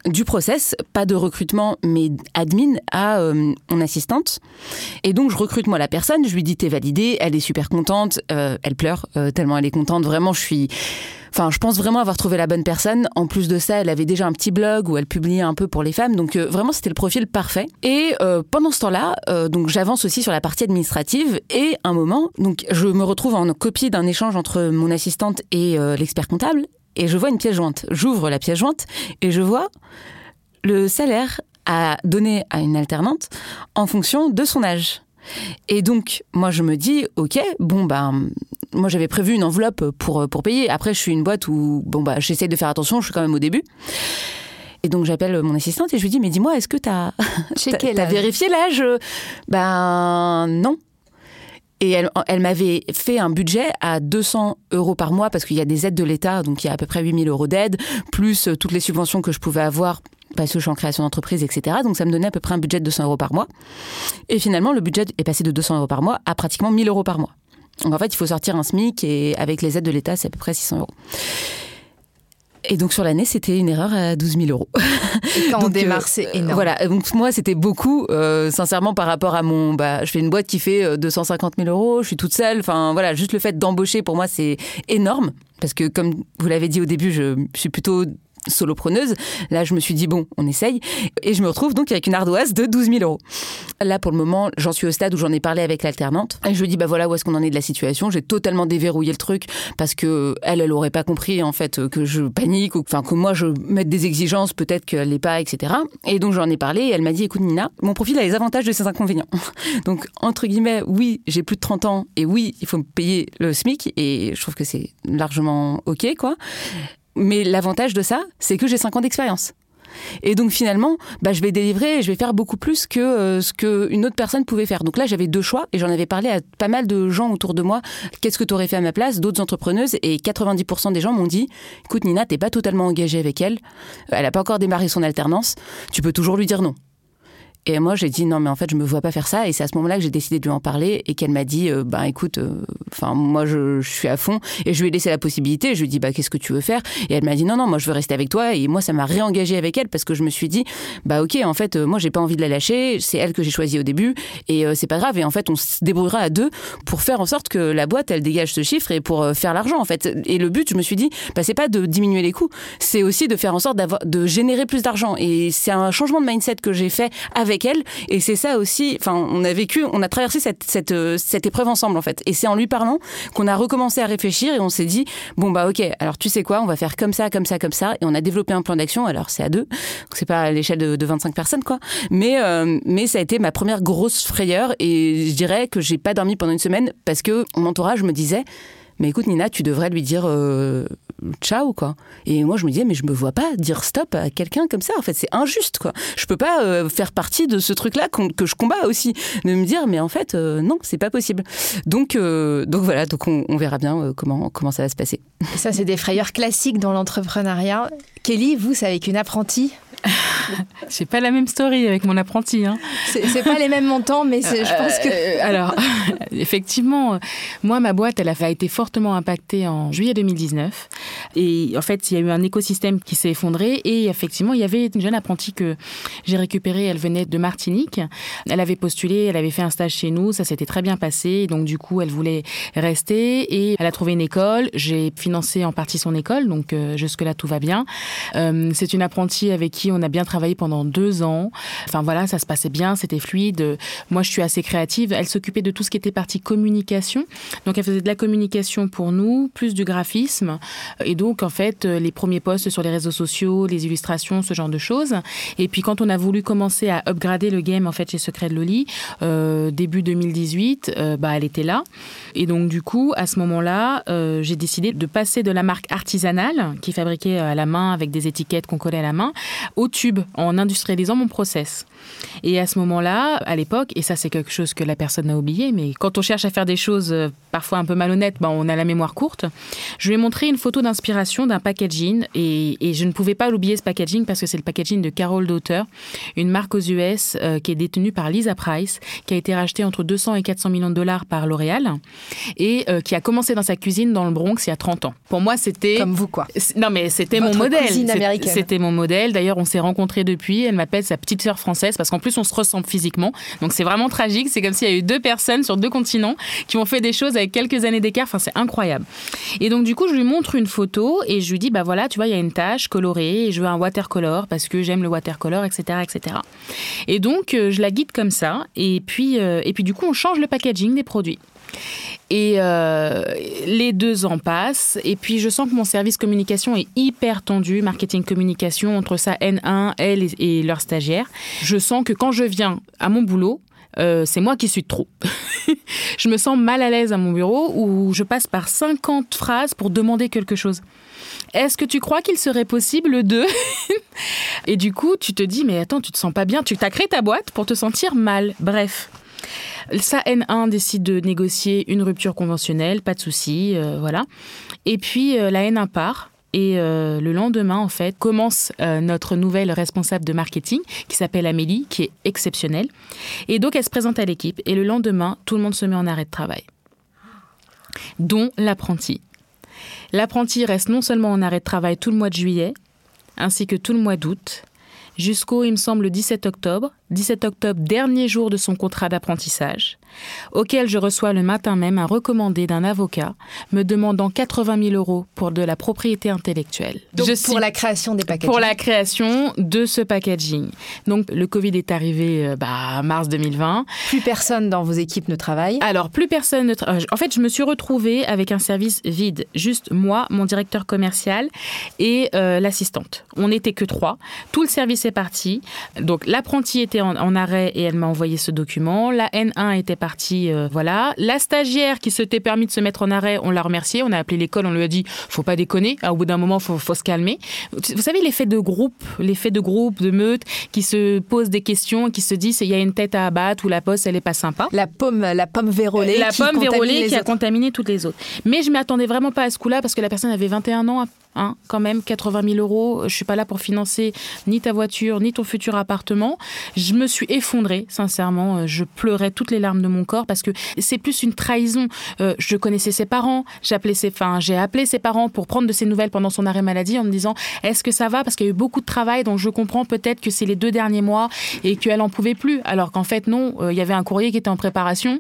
du process, pas de recrutement, mais admin, à mon assistante. Et donc, je recrute moi la personne, je lui dis t'es validée, elle est super contente, elle pleure tellement elle est contente. Vraiment, je suis... Enfin, je pense vraiment avoir trouvé la bonne personne. En plus de ça, elle avait déjà un petit blog où elle publiait un peu pour les femmes. Donc, euh, vraiment, c'était le profil parfait. Et euh, pendant ce temps-là, euh, donc j'avance aussi sur la partie administrative. Et un moment, donc je me retrouve en copie d'un échange entre mon assistante et euh, l'expert comptable. Et je vois une pièce jointe. J'ouvre la pièce jointe et je vois le salaire à donner à une alternante en fonction de son âge. Et donc, moi, je me dis, ok, bon, ben, moi, j'avais prévu une enveloppe pour, pour payer. Après, je suis une boîte où, bon, bah, j'essaie de faire attention, je suis quand même au début. Et donc, j'appelle mon assistante et je lui dis, mais dis-moi, est-ce que t'as *laughs* âge? vérifié l'âge? Ben, non. Et elle, elle m'avait fait un budget à 200 euros par mois parce qu'il y a des aides de l'État, donc il y a à peu près 8000 euros d'aide, plus euh, toutes les subventions que je pouvais avoir parce que je suis en création d'entreprise, etc. Donc ça me donnait à peu près un budget de 200 euros par mois. Et finalement, le budget est passé de 200 euros par mois à pratiquement 1000 euros par mois. Donc en fait, il faut sortir un SMIC et avec les aides de l'État, c'est à peu près 600 euros. Et donc sur l'année, c'était une erreur à 12 000 euros. Et quand on *laughs* Donc, démarre, euh, c'est énorme. Voilà, donc moi c'était beaucoup, euh, sincèrement par rapport à mon, bah, je fais une boîte qui fait euh, 250 000 euros, je suis toute seule, enfin voilà, juste le fait d'embaucher pour moi c'est énorme parce que comme vous l'avez dit au début, je suis plutôt solopreneuse. Là, je me suis dit, bon, on essaye. Et je me retrouve donc avec une ardoise de 12 000 euros. Là, pour le moment, j'en suis au stade où j'en ai parlé avec l'alternante. Et je lui dis, bah voilà où est-ce qu'on en est de la situation. J'ai totalement déverrouillé le truc parce que elle, elle aurait pas compris, en fait, que je panique ou enfin, que moi, je mette des exigences, peut-être qu'elle l'est pas, etc. Et donc, j'en ai parlé et elle m'a dit, écoute, Nina, mon profil a les avantages de ses inconvénients. *laughs* Donc, entre guillemets, oui, j'ai plus de 30 ans et oui, il faut me payer le SMIC et je trouve que c'est largement OK, quoi. Mais l'avantage de ça, c'est que j'ai 5 ans d'expérience. Et donc finalement, bah, je vais délivrer et je vais faire beaucoup plus que euh, ce qu'une autre personne pouvait faire. Donc là, j'avais deux choix et j'en avais parlé à pas mal de gens autour de moi. Qu'est-ce que tu aurais fait à ma place? D'autres entrepreneuses et 90% des gens m'ont dit écoute, Nina, t'es pas totalement engagée avec elle. Elle a pas encore démarré son alternance. Tu peux toujours lui dire non. Et moi, j'ai dit non, mais en fait, je me vois pas faire ça. Et c'est à ce moment-là que j'ai décidé de lui en parler et qu'elle m'a dit, euh, bah écoute, enfin moi, je, suis à fond. Et je lui ai laissé la possibilité. Je lui ai dit, bah qu'est-ce que tu veux faire? Et elle m'a dit non, non, moi, je veux rester avec toi. Et moi, ça m'a réengagé avec elle parce que je me suis dit, bah ok, en fait, euh, moi, j'ai pas envie de la lâcher. C'est elle que j'ai choisie au début et euh, c'est pas grave. Et en fait, on se débrouillera à deux pour faire en sorte que la boîte, elle dégage ce chiffre et pour euh, faire l'argent, en fait. Et le but, je me suis dit, bah c'est pas de diminuer les coûts, c'est aussi de faire en sorte de générer plus d'argent. Et c'est un changement de mindset que j'ai fait elle. Et c'est ça aussi, enfin, on a vécu, on a traversé cette, cette, euh, cette épreuve ensemble, en fait. Et c'est en lui parlant qu'on a recommencé à réfléchir et on s'est dit, bon, bah, ok, alors tu sais quoi, on va faire comme ça, comme ça, comme ça. Et on a développé un plan d'action. Alors, c'est à deux. C'est pas à l'échelle de, de 25 personnes, quoi. Mais, euh, mais ça a été ma première grosse frayeur et je dirais que j'ai pas dormi pendant une semaine parce que mon entourage me disait, mais écoute Nina, tu devrais lui dire euh, ciao quoi. Et moi je me disais mais je me vois pas dire stop à quelqu'un comme ça. En fait c'est injuste quoi. Je peux pas euh, faire partie de ce truc là que je combats aussi. De me dire mais en fait euh, non c'est pas possible. Donc euh, donc voilà donc on, verra bien comment comment ça va se passer. Ça, c'est des frayeurs classiques dans l'entrepreneuriat. Kelly, vous, c'est avec une apprentie. *laughs* J'ai pas la même story avec mon apprenti. Hein. C'est pas les mêmes montants, mais je pense que. Euh, alors, *laughs* effectivement, euh, moi, ma boîte, elle a été fortement impactée en juillet 2019. Et en fait, il y a eu un écosystème qui s'est effondré. Et effectivement, il y avait une jeune apprentie que j'ai récupérée. Elle venait de Martinique. Elle avait postulé, elle avait fait un stage chez nous. Ça s'était très bien passé. Donc, du coup, elle voulait rester. Et elle a trouvé une école. J'ai financé en partie son école. Donc, euh, jusque-là, tout va bien. Euh, C'est une apprentie avec qui on a bien travaillé pendant deux ans. Enfin voilà, ça se passait bien, c'était fluide. Moi, je suis assez créative. Elle s'occupait de tout ce qui était partie communication. Donc elle faisait de la communication pour nous, plus du graphisme. Et donc en fait, les premiers posts sur les réseaux sociaux, les illustrations, ce genre de choses. Et puis quand on a voulu commencer à upgrader le game en fait chez Secret de Loli, euh, début 2018, euh, bah elle était là. Et donc du coup, à ce moment-là, euh, j'ai décidé de passer de la marque artisanale qui fabriquait à la main avec des étiquettes qu'on collait à la main au tube en industrialisant mon process. Et à ce moment-là, à l'époque, et ça c'est quelque chose que la personne a oublié, mais quand on cherche à faire des choses euh, parfois un peu malhonnêtes, ben, on a la mémoire courte, je lui ai montré une photo d'inspiration d'un packaging et, je ne pouvais pas l'oublier ce packaging parce que c'est le packaging de Carol Daughter, une marque aux US euh, qui est détenue par Lisa Price, qui a été rachetée entre 200 et 400 millions de dollars par L'Oréal et euh, qui a commencé dans sa cuisine dans le Bronx il y a 30 ans. Pour moi, c'était... Comme vous, quoi. Non, mais c'était mon modèle. C'était mon modèle. D'ailleurs, on s'est rencontrés depuis. Elle m'appelle sa petite sœur française parce qu'en plus on se ressemble physiquement. Donc c'est vraiment tragique. C'est comme s'il y a eu deux personnes sur deux continents qui ont fait des choses avec quelques années d'écart. Enfin c'est incroyable. Et donc du coup je lui montre une photo et je lui dis bah voilà tu vois il y a une tache colorée et je veux un watercolor parce que j'aime le watercolor etc etc. Et donc euh, je la guide comme ça et puis euh, et puis du coup on change le packaging des produits. Et euh, les deux ans passent. Et puis, je sens que mon service communication est hyper tendu, marketing communication, entre sa N1, elle et, leurs stagiaires. Je sens que quand je viens à mon boulot, euh, c'est moi qui suis trop. *laughs* je me sens mal à l'aise à mon bureau où je passe par 50 phrases pour demander quelque chose. Est-ce que tu crois qu'il serait possible de... *laughs* Et du coup, tu te dis, mais attends, tu te sens pas bien, tu t'as créé ta boîte pour te sentir mal. Bref. Sa N1 décide de négocier une rupture conventionnelle, pas de souci, euh, voilà. Et puis euh, la N1 part. Et euh, le lendemain, en fait, commence notre nouvelle responsable de marketing, qui s'appelle Amélie, qui est exceptionnelle. Et donc, elle se présente à l'équipe. Et le lendemain, tout le monde se met en arrêt de travail, dont l'apprenti. L'apprenti reste non seulement en arrêt de travail tout le mois de juillet, ainsi que tout le mois d'août, jusqu'au, il me semble, le 17 octobre, 17 octobre, dernier jour de son contrat d'apprentissage, auquel je reçois le matin même un recommandé d'un avocat me demandant 80 000 euros pour de la propriété intellectuelle. Donc pour la création des packaging. Pour la création de ce packaging. Donc le Covid est arrivé euh, bah, mars 2020. Plus personne dans vos équipes ne travaille. Alors plus personne ne travaille. En fait, je me suis retrouvée avec un service vide. Juste moi, mon directeur commercial et euh, l'assistante. On n'était que trois. Tout le service est parti. Donc l'apprenti était en, arrêt et elle m'a envoyé ce document. La N1 était partie, euh, voilà. La stagiaire qui s'était permis de se mettre en arrêt, on l'a remerciée. On a appelé l'école, on lui a dit, faut pas déconner. au bout d'un moment, faut, faut se calmer. Vous savez, l'effet de groupe, l'effet de groupe, de meute, qui se posent des questions, qui se disent, il y a une tête à abattre ou la poste, elle est pas sympa. La pomme, la pomme vérolée. La qui pomme vérolée qui a contaminé toutes les autres. Mais je m'attendais vraiment pas à ce coup-là parce que la personne avait 21 ans Hein, quand même, 80 000 euros. Je suis pas là pour financer ni ta voiture, ni ton futur appartement. Je me suis effondrée, sincèrement. Euh, je pleurais toutes les larmes de mon corps parce que c'est plus une trahison. Euh, je connaissais ses parents, j'appelais ses, enfin, j'ai appelé ses parents pour prendre de ses nouvelles pendant son arrêt maladie en me disant est-ce que ça va? Parce qu'il y a eu beaucoup de travail, donc je comprends peut-être que c'est les deux derniers mois et qu'elle en pouvait plus. Alors qu'en fait non, euh, il y avait un courrier qui était en préparation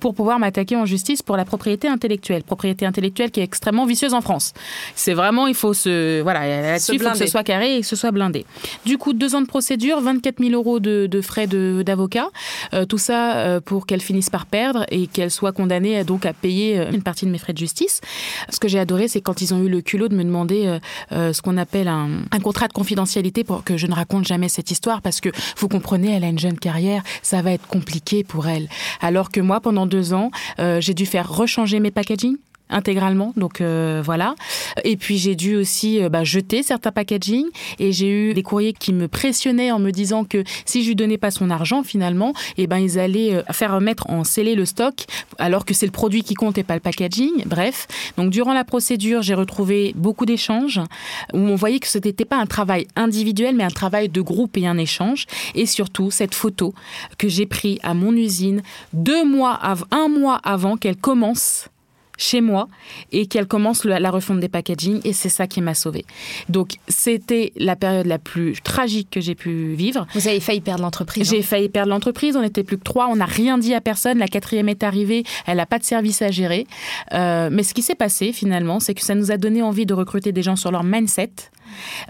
pour pouvoir m'attaquer en justice pour la propriété intellectuelle, propriété intellectuelle qui est extrêmement vicieuse en France. C'est vraiment il faut se. Voilà, là-dessus, il faut que ce soit carré et que ce soit blindé. Du coup, deux ans de procédure, 24 000 euros de, frais d'avocat. Euh, tout ça euh, pour qu'elle finisse par perdre et qu'elle soit condamnée donc à payer euh, une partie de mes frais de justice. Ce que j'ai adoré, c'est quand ils ont eu le culot de me demander ce qu'on appelle un, un, contrat de confidentialité pour que je ne raconte jamais cette histoire parce que vous comprenez, elle a une jeune carrière, ça va être compliqué pour elle. Alors que moi, pendant deux ans, j'ai dû faire rechanger mes packaging intégralement. Donc euh, voilà. Et puis j'ai dû aussi euh, bah, jeter certains packaging et j'ai eu des courriers qui me pressionnaient en me disant que si je lui donnais pas son argent finalement, et eh ben ils allaient euh, faire mettre en scellé le stock alors que c'est le produit qui compte et pas le packaging. Bref. Donc durant la procédure, j'ai retrouvé beaucoup d'échanges où on voyait que ce n'était pas un travail individuel mais un travail de groupe et un échange. Et surtout cette photo que j'ai prise à mon usine deux mois, un mois avant qu'elle commence chez moi et qu'elle commence la refonte des packaging et c'est ça qui m'a sauvée. Donc c'était la période la plus tragique que j'ai pu vivre. Vous avez failli perdre l'entreprise. J'ai hein. failli perdre l'entreprise, on n'était plus que trois, on n'a rien dit à personne, la quatrième est arrivée, elle n'a pas de service à gérer. Euh, mais ce qui s'est passé finalement, c'est que ça nous a donné envie de recruter des gens sur leur mindset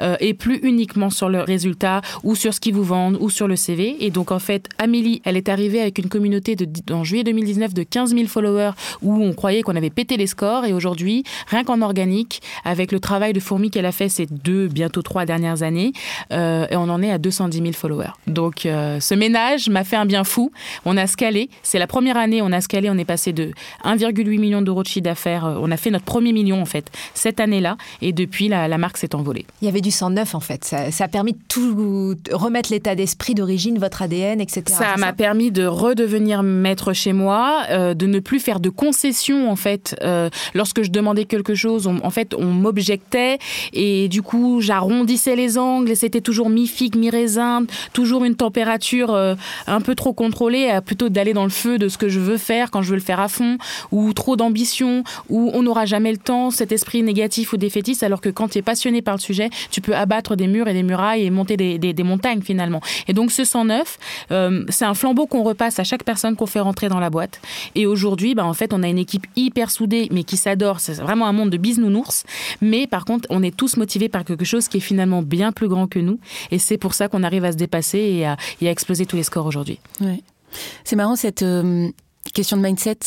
euh, et plus uniquement sur le résultat ou sur ce qu'ils vous vendent ou sur le CV. Et donc en fait, Amélie, elle est arrivée avec une communauté en juillet 2019 de 15 000 followers où on croyait qu'on avait pété les scores et aujourd'hui, rien qu'en organique, avec le travail de fourmi qu'elle a fait ces deux, bientôt trois dernières années, euh, et on en est à 210 000 followers. Donc euh, ce ménage m'a fait un bien fou. On a scalé. C'est la première année, on a scalé, on est passé de 1,8 million d'euros de chiffre d'affaires. On a fait notre premier million en fait cette année-là et depuis la marque s'est envolée. Il y avait du sang neuf en fait. Ça, ça a permis de tout remettre l'état d'esprit d'origine, votre ADN, etc. Ça m'a permis de redevenir maître chez moi, euh, de ne plus faire de concessions en fait. Euh, lorsque je demandais quelque chose, on, en fait, on m'objectait et du coup, j'arrondissais les angles et c'était toujours mi-figue, mi-raisin, toujours une température euh, un peu trop contrôlée, plutôt d'aller dans le feu de ce que je veux faire quand je veux le faire à fond, ou trop d'ambition, ou on n'aura jamais le temps, cet esprit négatif ou défaitiste, alors que quand tu es passionné par le sujet, tu peux abattre des murs et des murailles et monter des, des, montagnes finalement. Et donc ce 109, euh, c'est un flambeau qu'on repasse à chaque personne qu'on fait rentrer dans la boîte. Et aujourd'hui, bah, en fait, on a une équipe hyper soudée, mais qui s'adore. C'est vraiment un monde de bisounours. Mais par contre, on est tous motivés par quelque chose qui est finalement bien plus grand que nous. Et c'est pour ça qu'on arrive à se dépasser et à, à exploser tous les scores aujourd'hui. C'est marrant cette euh, question de mindset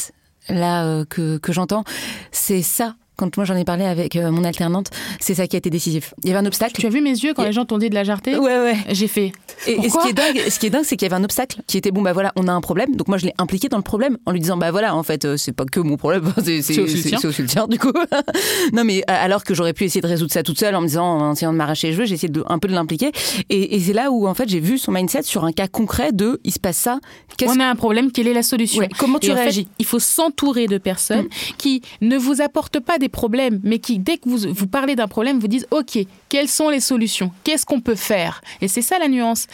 là euh, que, que j'entends. C'est ça quand moi j'en ai parlé avec euh, mon alternante, c'est ça qui a été décisif. Il y avait un obstacle. Tu as vu mes yeux quand les gens t'ont dit de la jarreté Ouais, ouais. J'ai fait. Et, et ce qui est dingue, ce qui est dingue, c'est qu'il y avait un obstacle qui était bon, bah voilà, on a un problème. Donc moi je l'ai impliqué dans le problème en lui disant, bah voilà, en fait, euh, c'est pas que mon problème, *laughs* c'est aussi le tien. c'est aussi le tien du coup. *laughs* non mais euh, alors que j'aurais pu essayer de résoudre ça toute seule en me disant, en essayant de m'arracher les cheveux, j'ai essayé de, un peu de l'impliquer. Et, et c'est là où en fait j'ai vu son mindset sur un cas concret de, il se passe ça. Qu'est-ce On a un problème, quelle est la solution Ouais, comment tu fait, réagis Il faut s'entourer de personnes qui ne vous apportent pas des problèmes, mais qui, dès que vous, vous parlez d'un problème, vous disent OK, quelles sont les solutions? Qu'est-ce qu'on peut faire? Et c'est ça la nuance.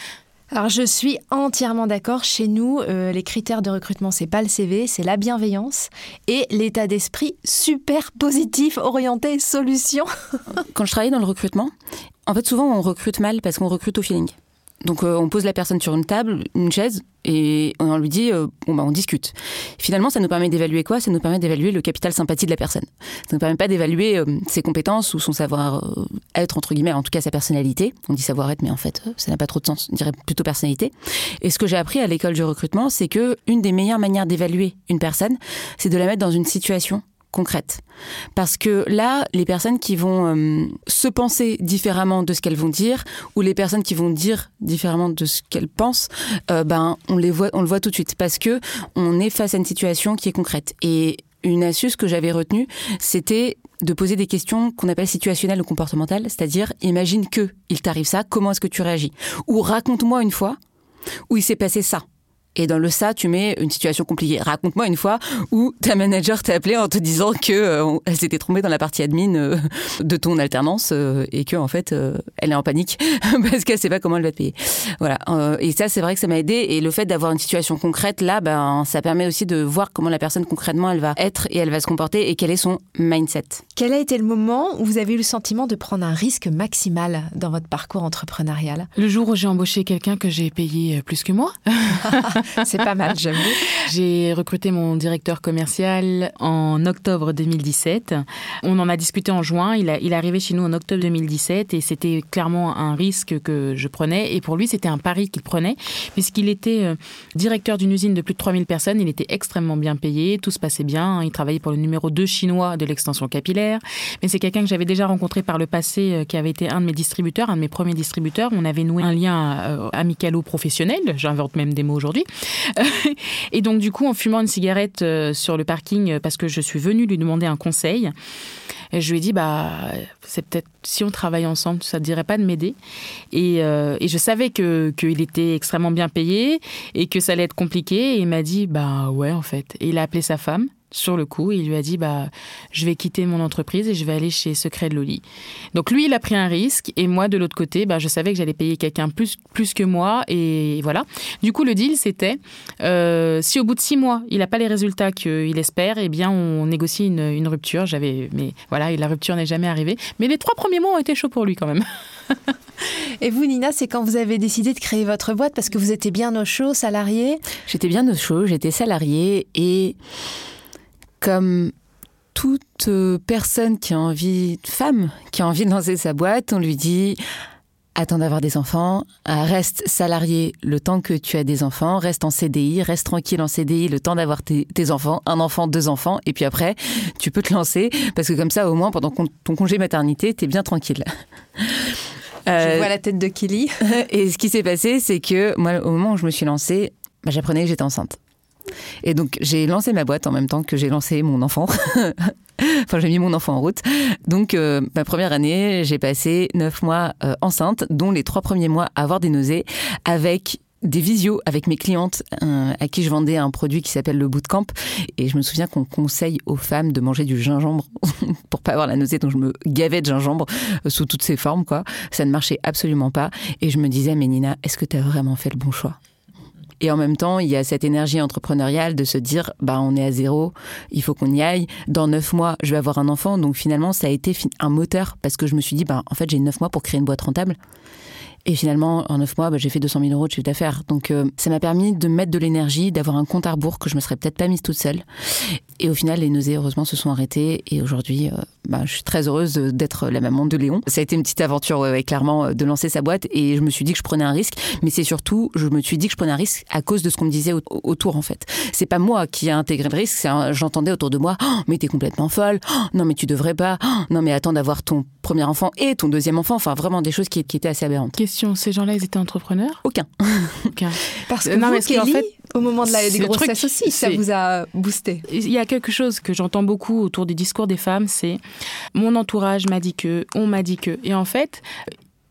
Alors je suis entièrement d'accord. Chez nous, euh, les critères de recrutement, c'est pas le CV, c'est la bienveillance et l'état d'esprit super positif, orienté solution. *laughs* quand je travaillais dans le recrutement, en fait, souvent, on recrute mal parce qu'on recrute au feeling. Donc, euh, on pose la personne sur une table, une chaise, et on lui dit, euh, bon, bah, on discute. Finalement, ça nous permet d'évaluer quoi? Ça nous permet d'évaluer le capital sympathie de la personne. Ça ne nous permet pas d'évaluer euh, ses compétences ou son savoir-être, entre guillemets, en tout cas sa personnalité. On dit savoir-être, mais en fait, euh, ça n'a pas trop de sens. On dirait plutôt personnalité. Et ce que j'ai appris à l'école du recrutement, c'est que une des meilleures manières d'évaluer une personne, c'est de la mettre dans une situation concrète. Parce que là, les personnes qui vont euh, se penser différemment de ce qu'elles vont dire, ou les personnes qui vont dire différemment de ce qu'elles pensent, euh, ben on les voit, on le voit tout de suite, parce que on est face à une situation qui est concrète. Et une astuce que j'avais retenue, c'était de poser des questions qu'on appelle situationnelles ou comportementales, c'est-à-dire imagine que il t'arrive ça, comment est-ce que tu réagis? Ou raconte-moi une fois où il s'est passé ça. Et dans le ça, tu mets une situation compliquée. Raconte-moi une fois où ta manager t'a appelé en te disant que euh, on- elle s'était trompée dans la partie admin euh, de ton alternance euh, et que en fait euh, elle est en panique *laughs* parce qu'elle sait pas comment elle va te payer. Voilà. Euh, et ça, c'est vrai que ça m'a aidé. Et le fait d'avoir une situation concrète là, ben ça permet aussi de voir comment la personne concrètement elle va être et elle va se comporter et quel est son mindset. Quel a été le moment où vous avez eu le sentiment de prendre un risque maximal dans votre parcours entrepreneurial? Le jour où j'ai embauché quelqu'un que j'ai payé plus que moi, *laughs* *laughs* C'est pas mal, j'avoue. J'ai recruté mon directeur commercial en octobre 2017. On en a discuté en juin. Il, a, est arrivé chez nous en octobre 2017 et c'était clairement un risque que je prenais. Et pour lui, c'était un pari qu'il prenait puisqu'il était euh, directeur d'une usine de plus de 3000 personnes. Il était extrêmement bien payé. Tout se passait bien. Il travaillait pour le numéro 2 chinois de l'extension capillaire. Mais c'est quelqu'un que j'avais déjà rencontré par le passé euh, qui avait été un de mes distributeurs, un de mes premiers distributeurs. On avait noué un lien euh, amicalo-professionnel. J'invente même des mots aujourd'hui. *laughs* Et donc, du coup, en fumant une cigarette euh, sur le parking, euh, parce que je suis venue lui demander un conseil, je lui ai dit, bah, c'est peut-être si on travaille ensemble, ça te dirait pas de m'aider? Et, euh, je savais qu'il était extrêmement bien payé et que ça allait être compliqué. Et il m'a dit, bah ouais, en fait. Et il a appelé sa femme sur le coup il lui a dit, bah, je vais quitter mon entreprise et je vais aller chez Secret de Loli. Donc lui, il a pris un risque et moi, de l'autre côté, bah, je savais que j'allais payer quelqu'un plus, plus que moi et voilà. Du coup, le deal, c'était euh, si au bout de six mois, il n'a pas les résultats qu'il espère, eh bien, on négocie une, une rupture. J'avais, mais voilà, et la rupture n'est jamais arrivée. Mais les trois premiers mois ont été chauds pour lui quand même. *laughs* Et vous, Nina, c'est quand vous avez décidé de créer votre boîte parce que vous étiez bien au chaud, salarié? J'étais bien au chaud, j'étais salariée et comme toute euh, personne qui a envie, femme qui a envie de lancer sa boîte, on lui dit attends d'avoir des enfants, reste salarié le temps que tu as des enfants, reste en CDI, reste tranquille en CDI le temps d'avoir tes, enfants, un enfant, deux enfants, et puis après, tu peux te lancer, parce que comme ça, au moins, pendant ton congé maternité, tu es bien tranquille. *laughs* Je vois la tête de Kelly. *laughs* et ce qui s'est passé, c'est que moi, au moment où je me suis lancée, bah, j'apprenais que j'étais enceinte. Et donc j'ai lancé ma boîte en même temps que j'ai lancé mon enfant. *laughs* enfin, j'ai mis mon enfant en route. Donc euh, ma première année, j'ai passé neuf mois euh, enceinte, dont les trois premiers mois à avoir des nausées, avec des visios avec mes clientes euh, à qui je vendais un produit qui s'appelle le bootcamp. Et je me souviens qu'on conseille aux femmes de manger du gingembre *laughs* pour pas avoir la nausée. Donc je me gavais de gingembre sous toutes ses formes quoi. Ça ne marchait absolument pas. Et je me disais mais Nina est-ce que tu as vraiment fait le bon choix? Et en même temps, il y a cette énergie entrepreneuriale de se dire, bah, on est à zéro, il faut qu'on y aille. Dans neuf mois, je vais avoir un enfant. Donc finalement, ça a été un moteur parce que je me suis dit, bah, en fait, j'ai neuf mois pour créer une boîte rentable. Et finalement, en neuf mois, bah, j'ai fait 200 000 euros de chiffre d'affaires. Donc, euh, ça m'a permis de mettre de l'énergie, d'avoir un compte à rebours que je me serais peut-être pas mise toute seule. Et au final, les nausées, heureusement, se sont arrêtées. Et aujourd'hui, euh, bah, je suis très heureuse d'être la maman de Léon. Ça a été une petite aventure, clairement, euh, de lancer sa boîte. Et je me suis dit que je prenais un risque. Mais c'est surtout, je me suis dit que je prenais un risque à cause de ce qu'on me disait autour, en fait. C'est pas moi qui ai intégré le risque. J'entendais autour de moi, oh, mais t'es complètement folle. Oh, non, mais tu devrais pas. Oh, non, mais attends d'avoir ton premier enfant et ton deuxième enfant. Enfin, vraiment des choses qui étaient assez aberrantes. Question, ces gens-là, ils étaient entrepreneurs? Aucun. Aucun. *laughs* Parce que non, vous, mais Kelly, en fait, au moment de la, des grossesses aussi, ça vous a boosté. Il y a quelque chose que j'entends beaucoup autour des discours des femmes, c'est mon entourage m'a dit que, on m'a dit que. Et en fait,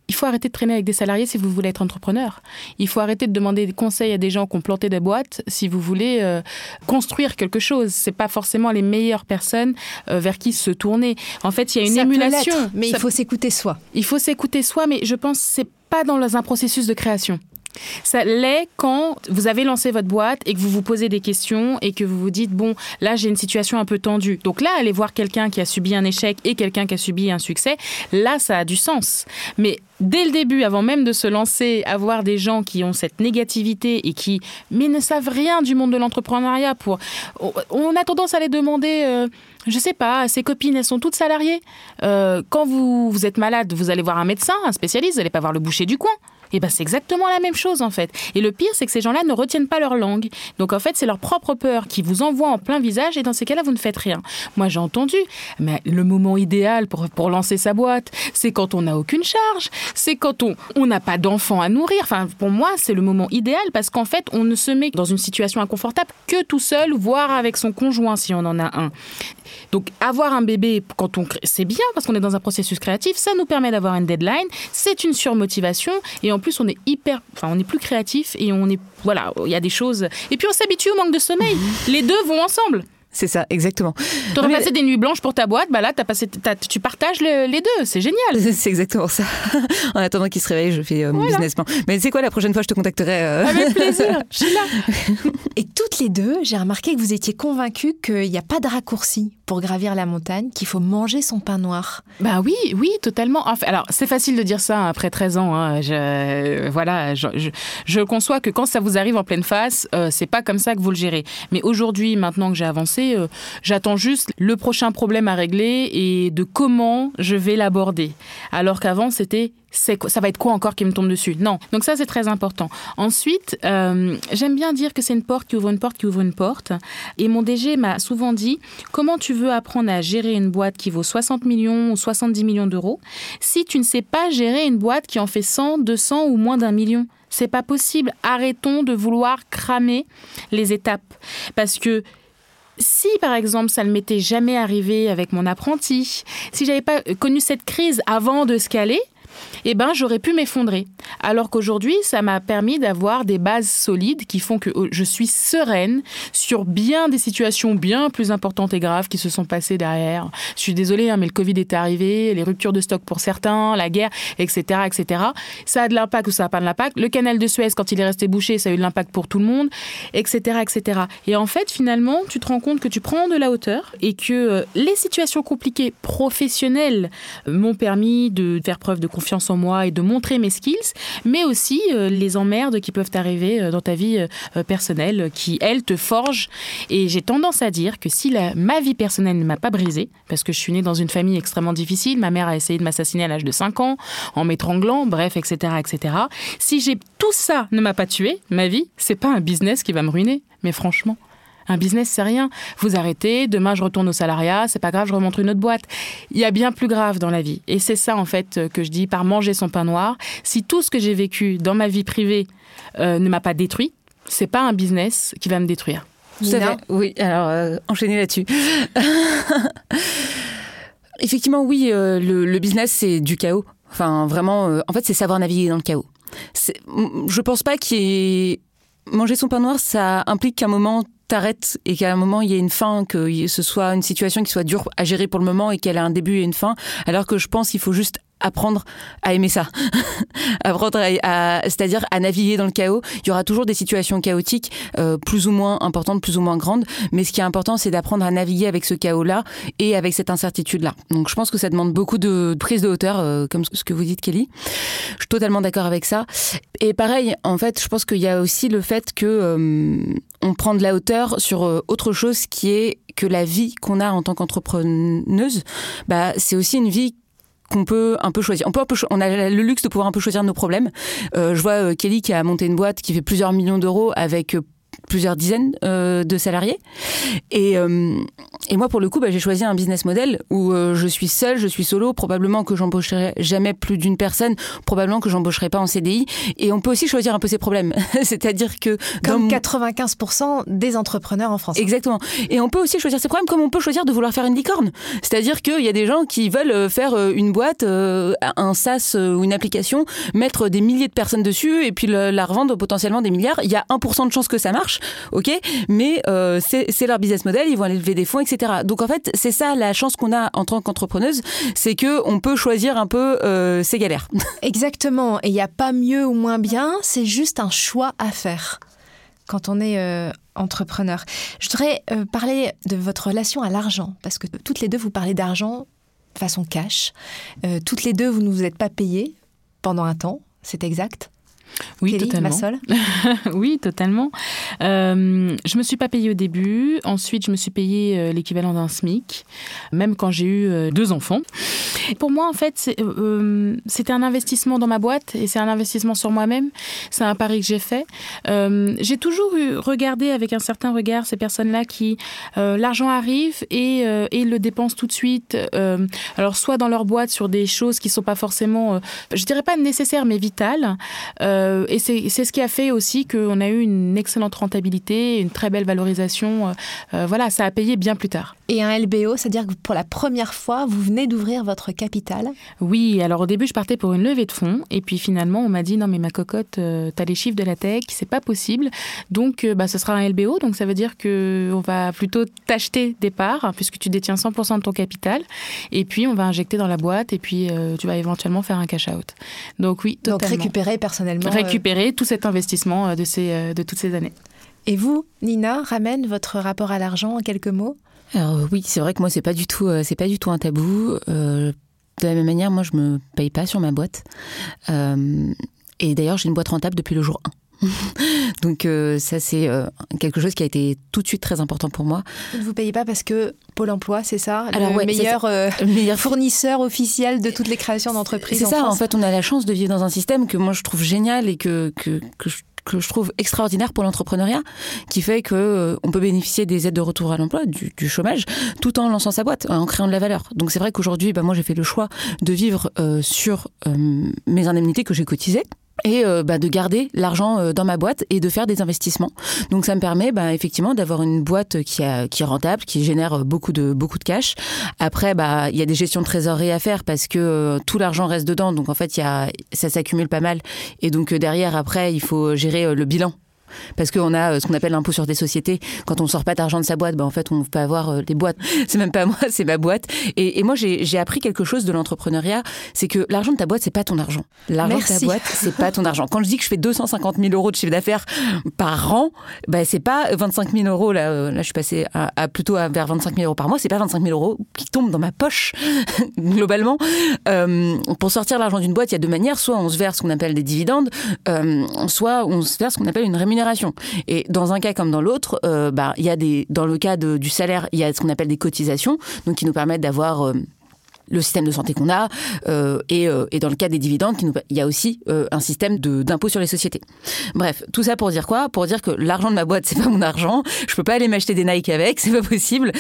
il faut arrêter de traîner avec des salariés si vous voulez être entrepreneur. Il faut arrêter de demander des conseils à des gens qui ont planté des boîtes si vous voulez euh, construire quelque chose. C'est pas forcément les meilleures personnes euh, vers qui se tourner. En fait, il y a une émulation. mais il faut s'écouter soi. Il faut s'écouter soi, mais je pense que c'est pas dans un processus de création. Ça l'est quand vous avez lancé votre boîte et que vous vous posez des questions et que vous vous dites bon là j'ai une situation un peu tendue. Donc là aller voir quelqu'un qui a subi un échec et quelqu'un qui a subi un succès, là ça a du sens. Mais dès le début, avant même de se lancer, avoir des gens qui ont cette négativité et qui mais ne savent rien du monde de l'entrepreneuriat pour on a tendance à les demander euh, je sais pas, ses copines, elles sont toutes salariées. Euh, quand vous, vous êtes malade, vous allez voir un médecin, un spécialiste, vous n'allez pas voir le boucher du coin. Et ben c'est exactement la même chose en fait. Et le pire, c'est que ces gens-là ne retiennent pas leur langue. Donc en fait, c'est leur propre peur qui vous envoie en plein visage et dans ces cas-là, vous ne faites rien. Moi, j'ai entendu, mais le moment idéal pour, pour lancer sa boîte, c'est quand on n'a aucune charge, c'est quand on n'a pas d'enfants à nourrir. Enfin, pour moi, c'est le moment idéal parce qu'en fait, on ne se met dans une situation inconfortable que tout seul, voire avec son conjoint si on en a un. Donc avoir un bébé quand on c'est bien parce qu'on est dans un processus créatif, ça nous permet d'avoir une deadline, c'est une surmotivation et en plus on est hyper enfin on est plus créatif et on est voilà, il y a des choses et puis on s'habitue au manque de sommeil. Les deux vont ensemble. C'est ça, exactement. Tu aurais passé des nuits blanches pour ta boîte, bah là, as passé, tu partages les deux, c'est génial. *laughs* C'est exactement ça. en attendant qu'il se réveille, je fais euh, mon business plan. Mais c'est quoi, la prochaine fois, je te contacterai. Euh. Avec plaisir, *laughs* je suis là. *laughs* Et toutes les deux, j'ai remarqué que vous étiez convaincues qu'il n'y a pas de raccourci pour gravir la montagne, qu'il faut manger son pain noir. Bah oui, oui, totalement. Alors, c'est facile de dire ça après 13 ans. Hein. Je, voilà, je, je, conçois que quand ça vous arrive en pleine face, euh, c'est pas comme ça que vous le gérez. Mais aujourd'hui, maintenant que j'ai avancé, euh, j'attends juste le prochain problème à régler et de comment je vais l'aborder. Alors qu'avant, c'était ça va être quoi encore qui me tombe dessus? Non. Donc ça, c'est très important. Ensuite, euh, j'aime bien dire que c'est une porte qui ouvre une porte qui ouvre une porte. Et mon DG m'a souvent dit, comment tu veux apprendre à gérer une boîte qui vaut 60 millions ou 70 millions d'euros si tu ne sais pas gérer une boîte qui en fait 100, 200 ou moins d'un million? C'est pas possible. Arrêtons de vouloir cramer les étapes. Parce que si par exemple ça ne m'était jamais arrivé avec mon apprenti, si j'avais pas connu cette crise avant de scaler, eh ben j'aurais pu m'effondrer. Alors qu'aujourd'hui, ça m'a permis d'avoir des bases solides qui font que oh, je suis sereine sur bien des situations bien plus importantes et graves qui se sont passées derrière. Je suis désolée, hein, mais le Covid est arrivé, les ruptures de stock pour certains, la guerre, etc., etc. Ça a de l'impact ou ça n'a pas de l'impact. Le canal de Suez, quand il est resté bouché, ça a eu de l'impact pour tout le monde, etc., etc. Et en fait, finalement, tu te rends compte que tu prends de la hauteur et que euh, les situations compliquées professionnelles m'ont permis de faire preuve de confiance confiance en moi et de montrer mes skills, mais aussi les emmerdes qui peuvent arriver dans ta vie personnelle, qui, elles, te forgent. Et j'ai tendance à dire que si ma vie personnelle ne m'a pas brisée, parce que je suis née dans une famille extrêmement difficile, ma mère a essayé de m'assassiner à l'âge de 5 ans, en m'étranglant, bref, etc., etc. Si j'ai tout ça ne m'a pas tué, ma vie, c'est pas un business qui va me ruiner. Mais franchement, un business, c'est rien. Vous arrêtez, demain je retourne au salariat, c'est pas grave, je remonte une autre boîte. Il y a bien plus grave dans la vie. Et c'est ça, en fait, que je dis par manger son pain noir. Si tout ce que j'ai vécu dans ma vie privée euh, ne m'a pas détruit, c'est pas un business qui va me détruire. Oui, alors euh, enchaîner là-dessus. *laughs* Effectivement, oui, euh, le, business, c'est du chaos. Enfin, vraiment, en fait, c'est savoir naviguer dans le chaos. Je pense pas qu'il y ait manger son pain noir, ça implique qu'à un moment t'arrêtes et qu'à un moment il y ait une fin, que ce soit une situation qui soit dure à gérer pour le moment et qu'elle a un début et une fin, alors que je pense qu'il faut juste apprendre à aimer ça, *laughs* apprendre à, c'est-à-dire à naviguer dans le chaos. Il y aura toujours des situations chaotiques, euh, plus ou moins importantes, plus ou moins grandes, mais ce qui est important, c'est d'apprendre à naviguer avec ce chaos-là et avec cette incertitude-là. Donc, je pense que ça demande beaucoup de prise de hauteur, euh, comme ce que vous dites, Kelly. Je suis totalement d'accord avec ça. Et pareil, en fait, je pense qu'il y a aussi le fait que euh, on prend de la hauteur sur autre chose qui est que la vie qu'on a en tant qu'entrepreneuse, bah, c'est aussi une vie qu'on peut un peu choisir. On, on a le luxe de pouvoir un peu choisir nos problèmes. Euh, je vois euh, Kelly qui a monté une boîte qui fait plusieurs millions d'euros avec euh, plusieurs dizaines euh, de salariés. Et, euh, et, moi, pour le coup, bah, j'ai choisi un business model où euh, je suis seule, je suis solo, probablement que j'embaucherai jamais plus d'une personne, probablement que j'embaucherai pas en CDI. Et on peut aussi choisir un peu ses problèmes. *laughs* C'est-à-dire que... Comme 95% des entrepreneurs en France. Exactement. Et on peut aussi choisir ses problèmes comme on peut choisir de vouloir faire une licorne. C'est-à-dire qu'il y a des gens qui veulent faire une boîte, un SaaS ou une application, mettre des milliers de personnes dessus et puis la revendre potentiellement des milliards. Il y a 1% de chance que ça marche ok, mais euh, c'est leur business model, ils vont aller lever des fonds, etc. Donc en fait, c'est ça la chance qu'on a en tant qu'entrepreneuse, c'est que on peut choisir un peu euh, ses galères. *laughs* Exactement, et il n'y a pas mieux ou moins bien, c'est juste un choix à faire quand on est euh, entrepreneur. Je voudrais parler de votre relation à l'argent, parce que toutes les deux, vous parlez d'argent façon cash. toutes les deux, vous ne vous êtes pas payées pendant un temps, c'est exact oui, totalement. *laughs* oui, totalement. Euh, je me suis pas payée au début. Ensuite, je me suis payée euh, l'équivalent d'un SMIC, même quand j'ai eu euh, deux enfants. Pour moi, en fait, euh, c'était un investissement dans ma boîte et c'est un investissement sur moi-même. C'est un pari que j'ai fait. j'ai toujours eu, regardé avec un certain regard ces personnes-là qui, l'argent arrive et, et le dépensent tout de suite. alors, soit dans leur boîte sur des choses qui sont pas forcément, je dirais pas nécessaires, mais vitales. Euh, et c'est ce qui a fait aussi qu'on a eu une excellente rentabilité, une très belle valorisation. Euh, euh, voilà, ça a payé bien plus tard. Et un LBO, c'est-à-dire que pour la première fois, vous venez d'ouvrir votre capital Oui, alors au début, je partais pour une levée de fonds. Et puis finalement, on m'a dit non, mais ma cocotte, tu as les chiffres de la tech, c'est pas possible. Donc, bah, ce sera un LBO. Donc, ça veut dire qu'on va plutôt t'acheter des parts, hein, puisque tu détiens 100% de ton capital. Et puis, on va injecter dans la boîte. Et puis, tu vas éventuellement faire un cash-out. Donc, oui, totalement. Donc, récupérer personnellement récupérer tout cet investissement euh, de, ces, euh, de toutes ces années. Et vous, Nina, ramène votre rapport à l'argent en quelques mots? Alors oui, c'est vrai que moi c'est pas du tout euh, c'est pas du tout un tabou. de la même manière, moi je me paye pas sur ma boîte. et d'ailleurs, j'ai une boîte rentable depuis le jour 1. *laughs* Donc ça c'est quelque chose qui a été tout de suite très important pour moi. Vous ne vous payez pas parce que Pôle Emploi, c'est ça Alors, le meilleur, *laughs* meilleur fournisseur officiel de toutes les créations d'entreprises. C'est ça. En fait, on a la chance de vivre dans un système que moi je trouve génial et que que, que je que je trouve extraordinaire pour l'entrepreneuriat, qui fait que euh, on peut bénéficier des aides de retour à l'emploi, du, chômage, tout en lançant sa boîte, en créant de la valeur. Donc c'est vrai qu'aujourd'hui, bah, moi j'ai fait le choix de vivre euh, sur euh, mes indemnités que j'ai cotisées et euh, bah, de garder l'argent euh, dans ma boîte et de faire des investissements. Donc ça me permet bah, effectivement d'avoir une boîte qui, a, qui est rentable, qui génère beaucoup de beaucoup de cash. Après, bah il y a des gestions de trésorerie à faire parce que euh, tout l'argent reste dedans. Donc en fait, y a, ça s'accumule pas mal. Et donc derrière, après, il faut gérer le bilan parce qu'on a ce qu'on appelle l'impôt sur des sociétés. Quand on sort pas d'argent de sa boîte, ben en fait, on peut avoir des boîtes. *laughs* C'est même pas moi, c'est ma boîte. Et, et moi, j'ai appris quelque chose de l'entrepreneuriat, c'est que l'argent de ta boîte, c'est pas ton argent. L'argent de ta boîte, c'est pas ton argent. Quand je dis que je fais 250 000 euros de chiffre d'affaires par an, ben c'est pas 25 000 euros. Là, là, je suis passée à, plutôt à vers 25 000 euros par mois. C'est pas 25 000 euros qui tombent dans ma poche *laughs* globalement. Euh, pour sortir l'argent d'une boîte, il y a deux manières. Soit on se verse ce qu'on appelle des dividendes, euh, soit on se verse ce qu'on appelle une rémunération. Et dans un cas comme dans l'autre, euh, bah, y a dans le cas du salaire, il y a ce qu'on appelle des cotisations, donc qui nous permettent d'avoir euh, le système de santé qu'on a, euh, et, euh, et, dans le cas des dividendes, il y a aussi euh, un système d'impôt sur les sociétés. Bref, tout ça pour dire quoi? Pour dire que l'argent de ma boîte, c'est pas mon argent, je peux pas aller m'acheter des Nike avec, c'est pas possible.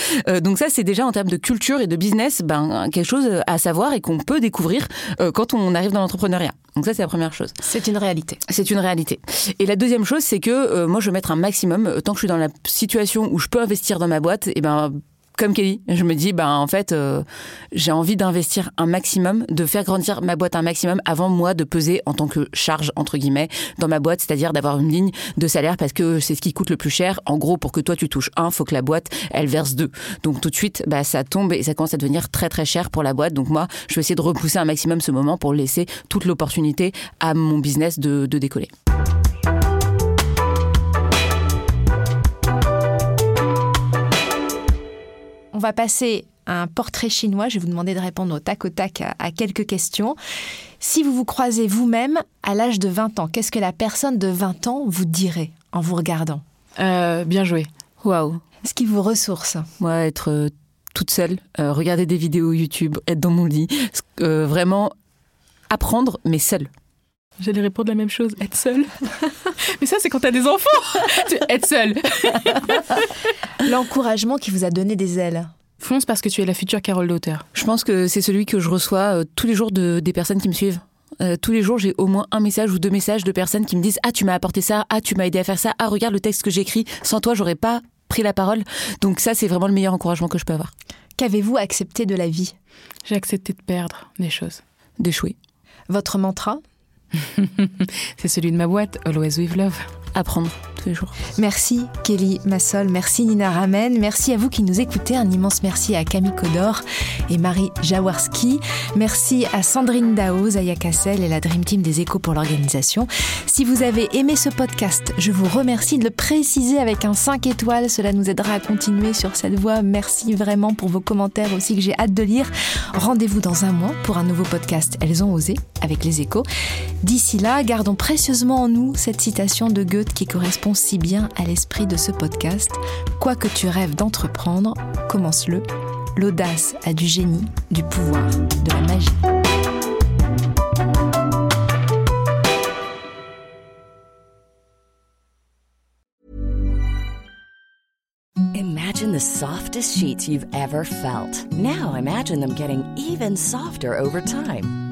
Donc ça, c'est déjà en termes de culture et de business, ben, quelque chose à savoir et qu'on peut découvrir quand on arrive dans l'entrepreneuriat. Donc ça, c'est la première chose. C'est une réalité. C'est une réalité. Et la deuxième chose, c'est que moi, je veux mettre un maximum, tant que je suis dans la situation où je peux investir dans ma boîte, et ben comme Kelly, je me dis, ben en fait, euh, j'ai envie d'investir un maximum, de faire grandir ma boîte un maximum avant moi de peser en tant que charge entre guillemets dans ma boîte, c'est-à-dire d'avoir une ligne de salaire parce que c'est ce qui coûte le plus cher. En gros, pour que toi tu touches un, faut que la boîte elle verse deux. Donc tout de suite, bah, ça tombe et ça commence à devenir très très cher pour la boîte. Donc moi, je vais essayer de repousser un maximum ce moment pour laisser toute l'opportunité à mon business de, de décoller. Va passer à un portrait chinois. Je vais vous demander de répondre au tac au tac à, à quelques questions. Si vous vous croisez vous-même à l'âge de 20 ans, qu'est-ce que la personne de 20 ans vous dirait en vous regardant? Euh, Bien joué. Waouh. Ce qui vous ressource? Moi, être euh, toute seule, euh, regarder des vidéos YouTube, être dans mon lit, euh, vraiment apprendre, mais seule. J'allais répondre la même chose, être seule. *laughs* Mais ça, c'est quand t'as des enfants. *laughs* être seule. *laughs* L'encouragement qui vous a donné des ailes. Fonce parce que tu es la future Carole d'auteur. Je pense que c'est celui que je reçois euh, tous les jours de, des personnes qui me suivent. Euh, tous les jours, j'ai au moins un message ou deux messages de personnes qui me disent Ah, tu m'as apporté ça, ah, tu m'as aidé à faire ça, ah, regarde le texte que j'écris, sans toi, j'aurais pas pris la parole. Donc, ça, c'est vraiment le meilleur encouragement que je peux avoir. Qu'avez-vous accepté de la vie? J'ai accepté de perdre des choses. D'échouer. Votre mantra? *laughs* c'est celui de ma boîte, Always with Love. Apprendre tous les jours. Merci Kelly Massol, merci Nina Ramen, merci à vous qui nous écoutez, un immense merci à Camille Codor et Marie Jaworski, merci à Sandrine Dao, Zaya Cassel et la Dream Team des Échos pour l'organisation. Si vous avez aimé ce podcast, je vous remercie de le préciser avec un 5 étoiles, cela nous aidera à continuer sur cette voie. Merci vraiment pour vos commentaires aussi que j'ai hâte de lire. Rendez-vous dans un mois pour un nouveau podcast Elles ont osé avec les Échos. D'ici là, gardons précieusement en nous cette citation de Goethe qui correspond si bien à l'esprit de ce podcast. Quoi que tu rêves d'entreprendre, commence-le. L'audace a du génie, du pouvoir, de la magie. Imagine the softest sheets you've ever felt. Now imagine them getting even softer over time.